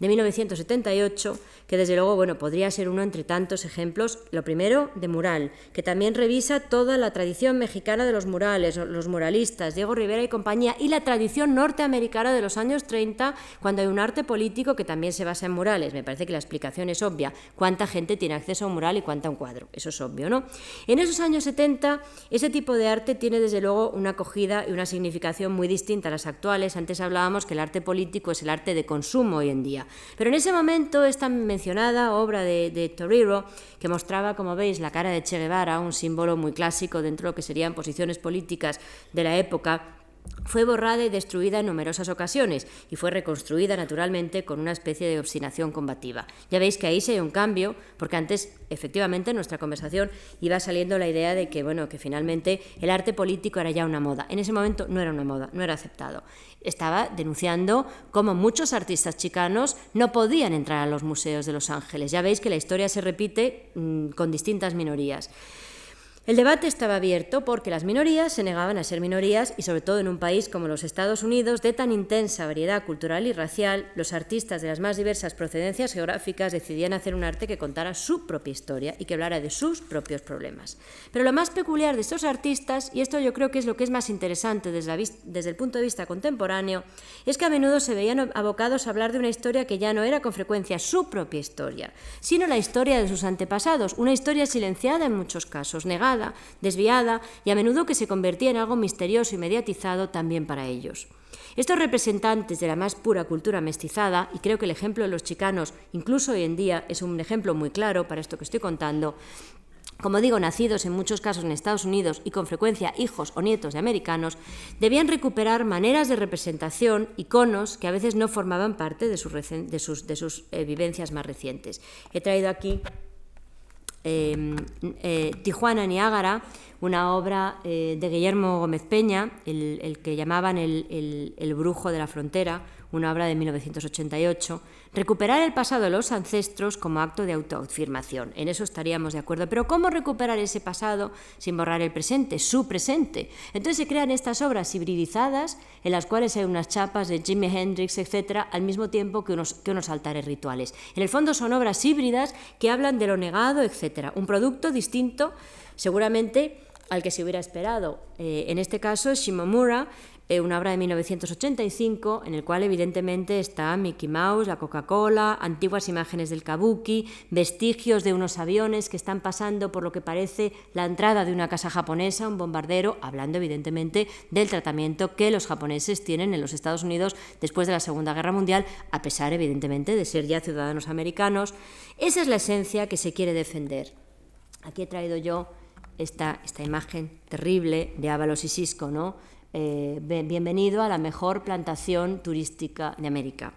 de 1978, que desde luego bueno, podría ser uno entre tantos ejemplos. Lo primero, de mural, que también revisa toda la tradición mexicana de los murales, los muralistas, Diego Rivera y compañía, y la tradición norteamericana de los años 30, cuando hay un arte político que también se basa en murales. Me parece que la explicación es obvia. ¿Cuánta gente tiene acceso a un mural y cuánta a un cuadro? Eso es obvio, ¿no? En esos años 70, ese tipo de arte tiene desde luego una acogida y una significación muy distinta a las actuales. Antes hablábamos que el arte político es el arte de consumo hoy en día. Pero en ese momento esta mencionada obra de, de Torero, que mostraba, como veis, la cara de Che Guevara, un símbolo muy clásico dentro de lo que serían posiciones políticas de la época, fue borrada y destruida en numerosas ocasiones y fue reconstruida naturalmente con una especie de obstinación combativa. Ya veis que ahí se hay un cambio, porque antes efectivamente en nuestra conversación iba saliendo la idea de que bueno, que finalmente el arte político era ya una moda. En ese momento no era una moda, no era aceptado. Estaba denunciando cómo muchos artistas chicanos no podían entrar a los museos de Los Ángeles. Ya veis que la historia se repite mm, con distintas minorías. El debate estaba abierto porque las minorías se negaban a ser minorías y sobre todo en un país como los Estados Unidos de tan intensa variedad cultural y racial, los artistas de las más diversas procedencias geográficas decidían hacer un arte que contara su propia historia y que hablara de sus propios problemas. Pero lo más peculiar de estos artistas, y esto yo creo que es lo que es más interesante desde, desde el punto de vista contemporáneo, es que a menudo se veían abocados a hablar de una historia que ya no era con frecuencia su propia historia, sino la historia de sus antepasados, una historia silenciada en muchos casos, negada desviada y a menudo que se convertía en algo misterioso y mediatizado también para ellos. Estos representantes de la más pura cultura mestizada, y creo que el ejemplo de los chicanos, incluso hoy en día, es un ejemplo muy claro para esto que estoy contando, como digo, nacidos en muchos casos en Estados Unidos y con frecuencia hijos o nietos de americanos, debían recuperar maneras de representación, iconos que a veces no formaban parte de sus, de eh, vivencias más recientes. He traído aquí Tijuana Niágara, una obra de Guillermo Gómez Peña, el, que llamaban el, brujo de la frontera, una obra de 1988, recuperar el pasado de los ancestros como acto de autoafirmación. En eso estaríamos de acuerdo. Pero ¿cómo recuperar ese pasado sin borrar el presente, su presente? Entonces se crean estas obras hibridizadas en las cuales hay unas chapas de Jimi Hendrix, etcétera, al mismo tiempo que unos, que unos altares rituales. En el fondo son obras híbridas que hablan de lo negado, etcétera. Un producto distinto, seguramente al que se hubiera esperado. Eh, en este caso, Shimomura una obra de 1985 en el cual evidentemente está Mickey Mouse, la Coca-Cola, antiguas imágenes del kabuki, vestigios de unos aviones que están pasando por lo que parece la entrada de una casa japonesa, un bombardero, hablando evidentemente del tratamiento que los japoneses tienen en los Estados Unidos después de la Segunda Guerra Mundial, a pesar evidentemente de ser ya ciudadanos americanos. Esa es la esencia que se quiere defender. Aquí he traído yo esta, esta imagen terrible de Ábalos y Cisco, ¿no? Eh, bienvenido a la mejor plantación turística de América.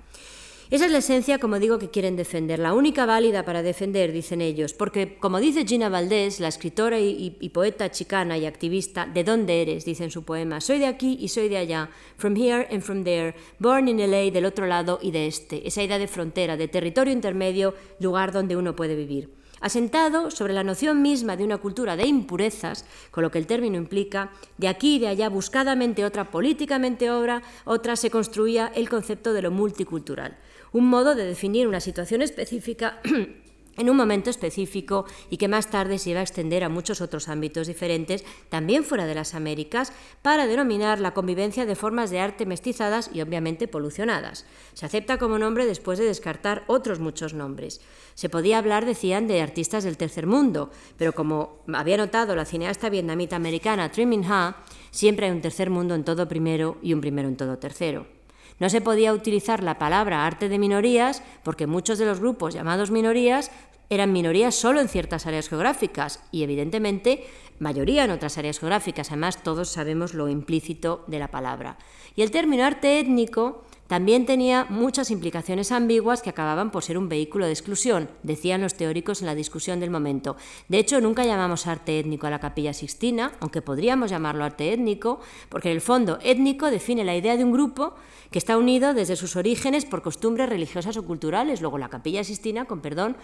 Esa es la esencia, como digo, que quieren defender, la única válida para defender, dicen ellos, porque, como dice Gina Valdés, la escritora y, poeta chicana y activista, ¿de dónde eres? dice en su poema, soy de aquí y soy de allá, from here and from there, born in LA, del otro lado y de este, esa idea de frontera, de territorio intermedio, lugar donde uno puede vivir asentado sobre la noción misma de una cultura de impurezas, con lo que el término implica, de aquí y de allá buscadamente otra, políticamente obra, otra se construía el concepto de lo multicultural, un modo de definir una situación específica en un momento específico y que más tarde se iba a extender a muchos otros ámbitos diferentes, también fuera de las Américas, para denominar la convivencia de formas de arte mestizadas y obviamente polucionadas. Se acepta como nombre después de descartar otros muchos nombres. Se podía hablar, decían, de artistas del tercer mundo, pero como había notado la cineasta vietnamita americana Tri Minh Ha, siempre hay un tercer mundo en todo primero y un primero en todo tercero. No se podía utilizar la palabra arte de minorías porque muchos de los grupos llamados minorías eran minorías solo en ciertas áreas geográficas y evidentemente mayoría en otras áreas geográficas. Además, todos sabemos lo implícito de la palabra. Y el término arte étnico también tenía muchas implicaciones ambiguas que acababan por ser un vehículo de exclusión, decían los teóricos en la discusión del momento. De hecho, nunca llamamos arte étnico a la capilla sixtina, aunque podríamos llamarlo arte étnico, porque en el fondo étnico define la idea de un grupo que está unido desde sus orígenes por costumbres religiosas o culturales. Luego la capilla sixtina, con perdón,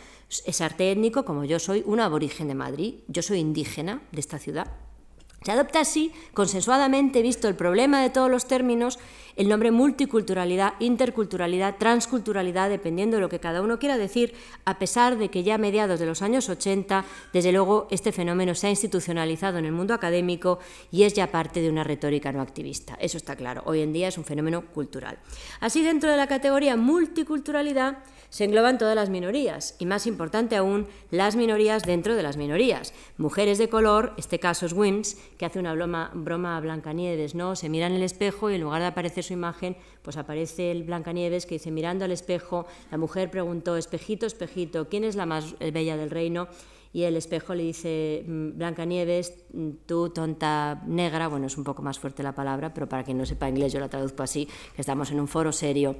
es arte étnico como yo soy un aborigen de Madrid, yo soy indígena de esta ciudad. Se adopta así, consensuadamente, visto el problema de todos los términos, el nombre multiculturalidad, interculturalidad, transculturalidad, dependiendo de lo que cada uno quiera decir, a pesar de que ya a mediados de los años 80, desde luego, este fenómeno se ha institucionalizado en el mundo académico y es ya parte de una retórica no activista. Eso está claro. Hoy en día es un fenómeno cultural. Así, dentro de la categoría multiculturalidad, se engloban todas las minorías y, más importante aún, las minorías dentro de las minorías. Mujeres de color, este caso es Wims, que hace una broma, a Blancanieves, ¿no? Se mira en el espejo y en lugar de aparecer su imagen, pues aparece el Blancanieves que dice, mirando al espejo, la mujer preguntó, espejito, espejito, ¿quién es la más bella del reino? Y el espejo le dice, mm, Blancanieves, mm, tú tonta negra, bueno, es un poco más fuerte la palabra, pero para quien no sepa inglés yo la traduzco así, que estamos en un foro serio,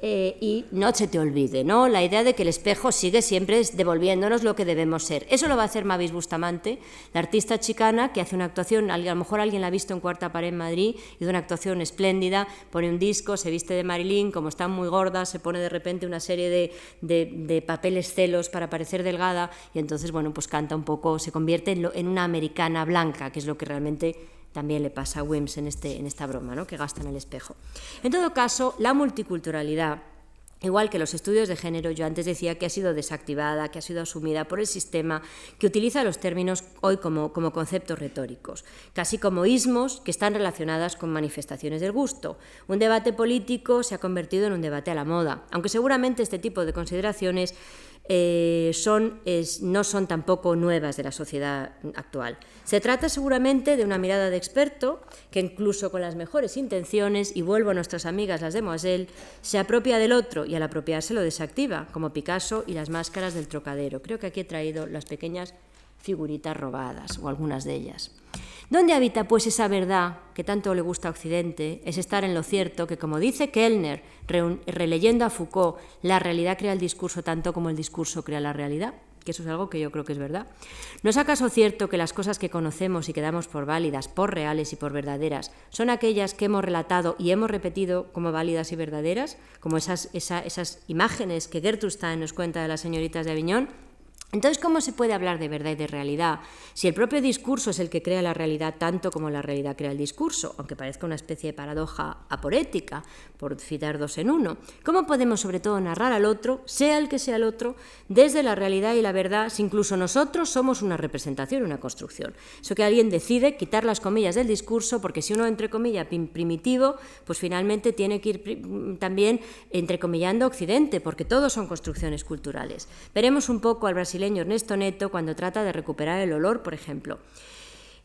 eh, y no se te olvide, ¿no? La idea de que el espejo sigue siempre devolviéndonos lo que debemos ser. Eso lo va a hacer Mavis Bustamante, la artista chicana que hace una actuación, a lo mejor alguien la ha visto en Cuarta Pared en Madrid, de una actuación espléndida, pone un disco, se viste de Marilyn, como está muy gorda, se pone de repente una serie de, de papeles celos para parecer delgada, y entonces, bueno, pues canta un poco, se convierte en, una americana blanca, que es lo que realmente también le pasa a Wims en, este, en esta broma, ¿no? que gasta en el espejo. En todo caso, la multiculturalidad Igual que los estudios de género, yo antes decía que ha sido desactivada, que ha sido asumida por el sistema que utiliza los términos hoy como, como, conceptos retóricos, casi como ismos que están relacionadas con manifestaciones del gusto. Un debate político se ha convertido en un debate a la moda, aunque seguramente este tipo de consideraciones eh, son, no son tampoco nuevas de la sociedad actual. Se trata seguramente de una mirada de experto que incluso con las mejores intenciones, y vuelvo a nuestras amigas las de Moiselle, se apropia del otro y al apropiarse lo desactiva, como Picasso y las máscaras del trocadero. Creo que aquí he traído las pequeñas figuritas robadas, o algunas de ellas. ¿Dónde habita pues esa verdad que tanto le gusta a Occidente? Es estar en lo cierto que, como dice Kellner, releyendo a Foucault, la realidad crea el discurso tanto como el discurso crea la realidad. que eso es algo que yo creo que es verdad. ¿No es acaso cierto que las cosas que conocemos y que damos por válidas, por reales y por verdaderas, son aquellas que hemos relatado y hemos repetido como válidas y verdaderas? Como esas, imágenes que Gertrude Stein nos cuenta de las señoritas de Aviñón, entonces, ¿cómo se puede hablar de verdad y de realidad si el propio discurso es el que crea la realidad tanto como la realidad crea el discurso, aunque parezca una especie de paradoja aporética, por citar dos en uno? ¿Cómo podemos sobre todo narrar al otro, sea el que sea el otro, desde la realidad y la verdad si incluso nosotros somos una representación, una construcción? Eso que alguien decide quitar las comillas del discurso porque si uno entre comillas primitivo, pues finalmente tiene que ir también entrecomillando Occidente, porque todos son construcciones culturales. Veremos un poco al Brasil Ernesto Neto cuando trata de recuperar el olor, por ejemplo.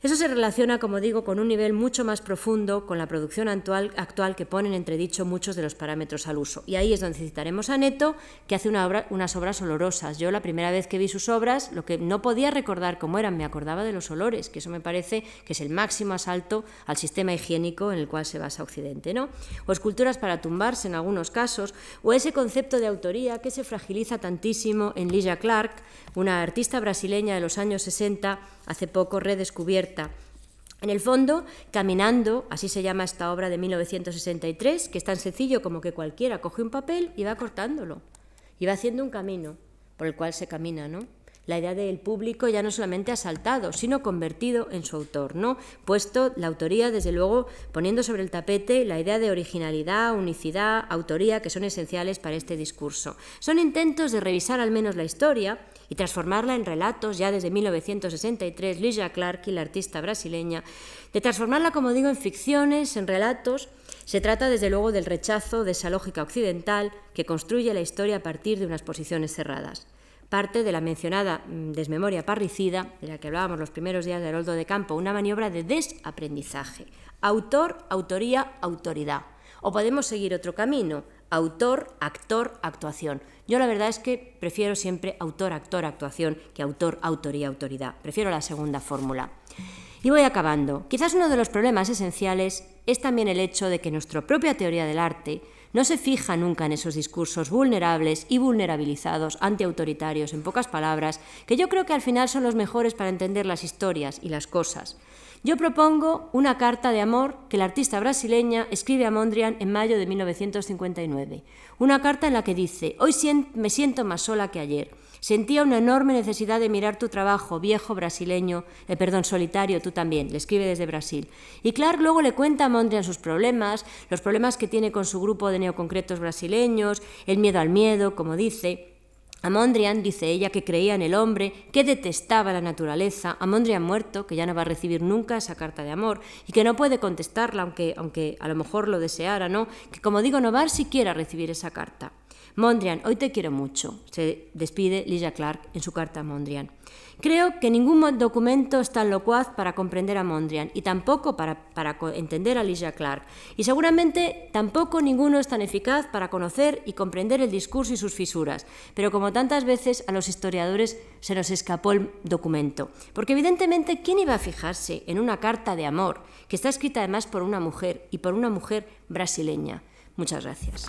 Eso se relaciona, como digo, con un nivel mucho más profundo con la producción actual, que ponen entredicho muchos de los parámetros al uso. Y ahí es donde citaremos a Neto, que hace unas obras olorosas. Yo la primera vez que vi sus obras, lo que no podía recordar cómo eran, me acordaba de los olores, que eso me parece que es el máximo asalto al sistema higiénico en el cual se basa Occidente. ¿no? O esculturas para tumbarse en algunos casos, o ese concepto de autoría que se fragiliza tantísimo en Lilla Clark, una artista brasileña de los años 60, hace poco redescubierta. En el fondo, Caminando, así se llama esta obra de 1963, que es tan sencillo como que cualquiera coge un papel y va cortándolo, y va haciendo un camino por el cual se camina, ¿no? la idea del público ya no solamente asaltado, sino convertido en su autor, ¿no? Puesto la autoría, desde luego, poniendo sobre el tapete la idea de originalidad, unicidad, autoría, que son esenciales para este discurso. Son intentos de revisar al menos la historia y transformarla en relatos ya desde 1963, Ligia Clark la artista brasileña, de transformarla, como digo, en ficciones, en relatos. Se trata, desde luego, del rechazo de esa lógica occidental que construye la historia a partir de unas posiciones cerradas parte de la mencionada mm, desmemoria parricida, de la que hablábamos los primeros días de Heroldo de Campo, una maniobra de desaprendizaje. Autor, autoría, autoridad. O podemos seguir otro camino, autor, actor, actuación. Yo la verdad es que prefiero siempre autor, actor, actuación que autor, autoría, autoridad. Prefiero la segunda fórmula. Y voy acabando. Quizás uno de los problemas esenciales es también el hecho de que nuestra propia teoría del arte no se fija nunca en esos discursos vulnerables y vulnerabilizados, antiautoritarios, en pocas palabras, que yo creo que al final son los mejores para entender las historias y las cosas. Yo propongo una carta de amor que la artista brasileña escribe a Mondrian en mayo de 1959. Una carta en la que dice, hoy me siento más sola que ayer. Sentía una enorme necesidad de mirar tu trabajo, viejo brasileño, eh, perdón, solitario, tú también, le escribe desde Brasil. Y Clark luego le cuenta a Mondrian sus problemas, los problemas que tiene con su grupo de neoconcretos brasileños, el miedo al miedo, como dice. A Mondrian, dice ella, que creía en el hombre, que detestaba la naturaleza, a Mondrian muerto, que ya no va a recibir nunca esa carta de amor y que no puede contestarla, aunque, aunque a lo mejor lo deseara, ¿no? Que como digo, no va a siquiera recibir esa carta. Mondrian, hoy te quiero mucho, se despide Lisa Clark en su carta a Mondrian. Creo que ningún documento es tan locuaz para comprender a Mondrian y tampoco para, para entender a Lisa Clark. Y seguramente tampoco ninguno es tan eficaz para conocer y comprender el discurso y sus fisuras. Pero como tantas veces a los historiadores se nos escapó el documento. Porque evidentemente, ¿quién iba a fijarse en una carta de amor que está escrita además por una mujer y por una mujer brasileña? Muchas gracias.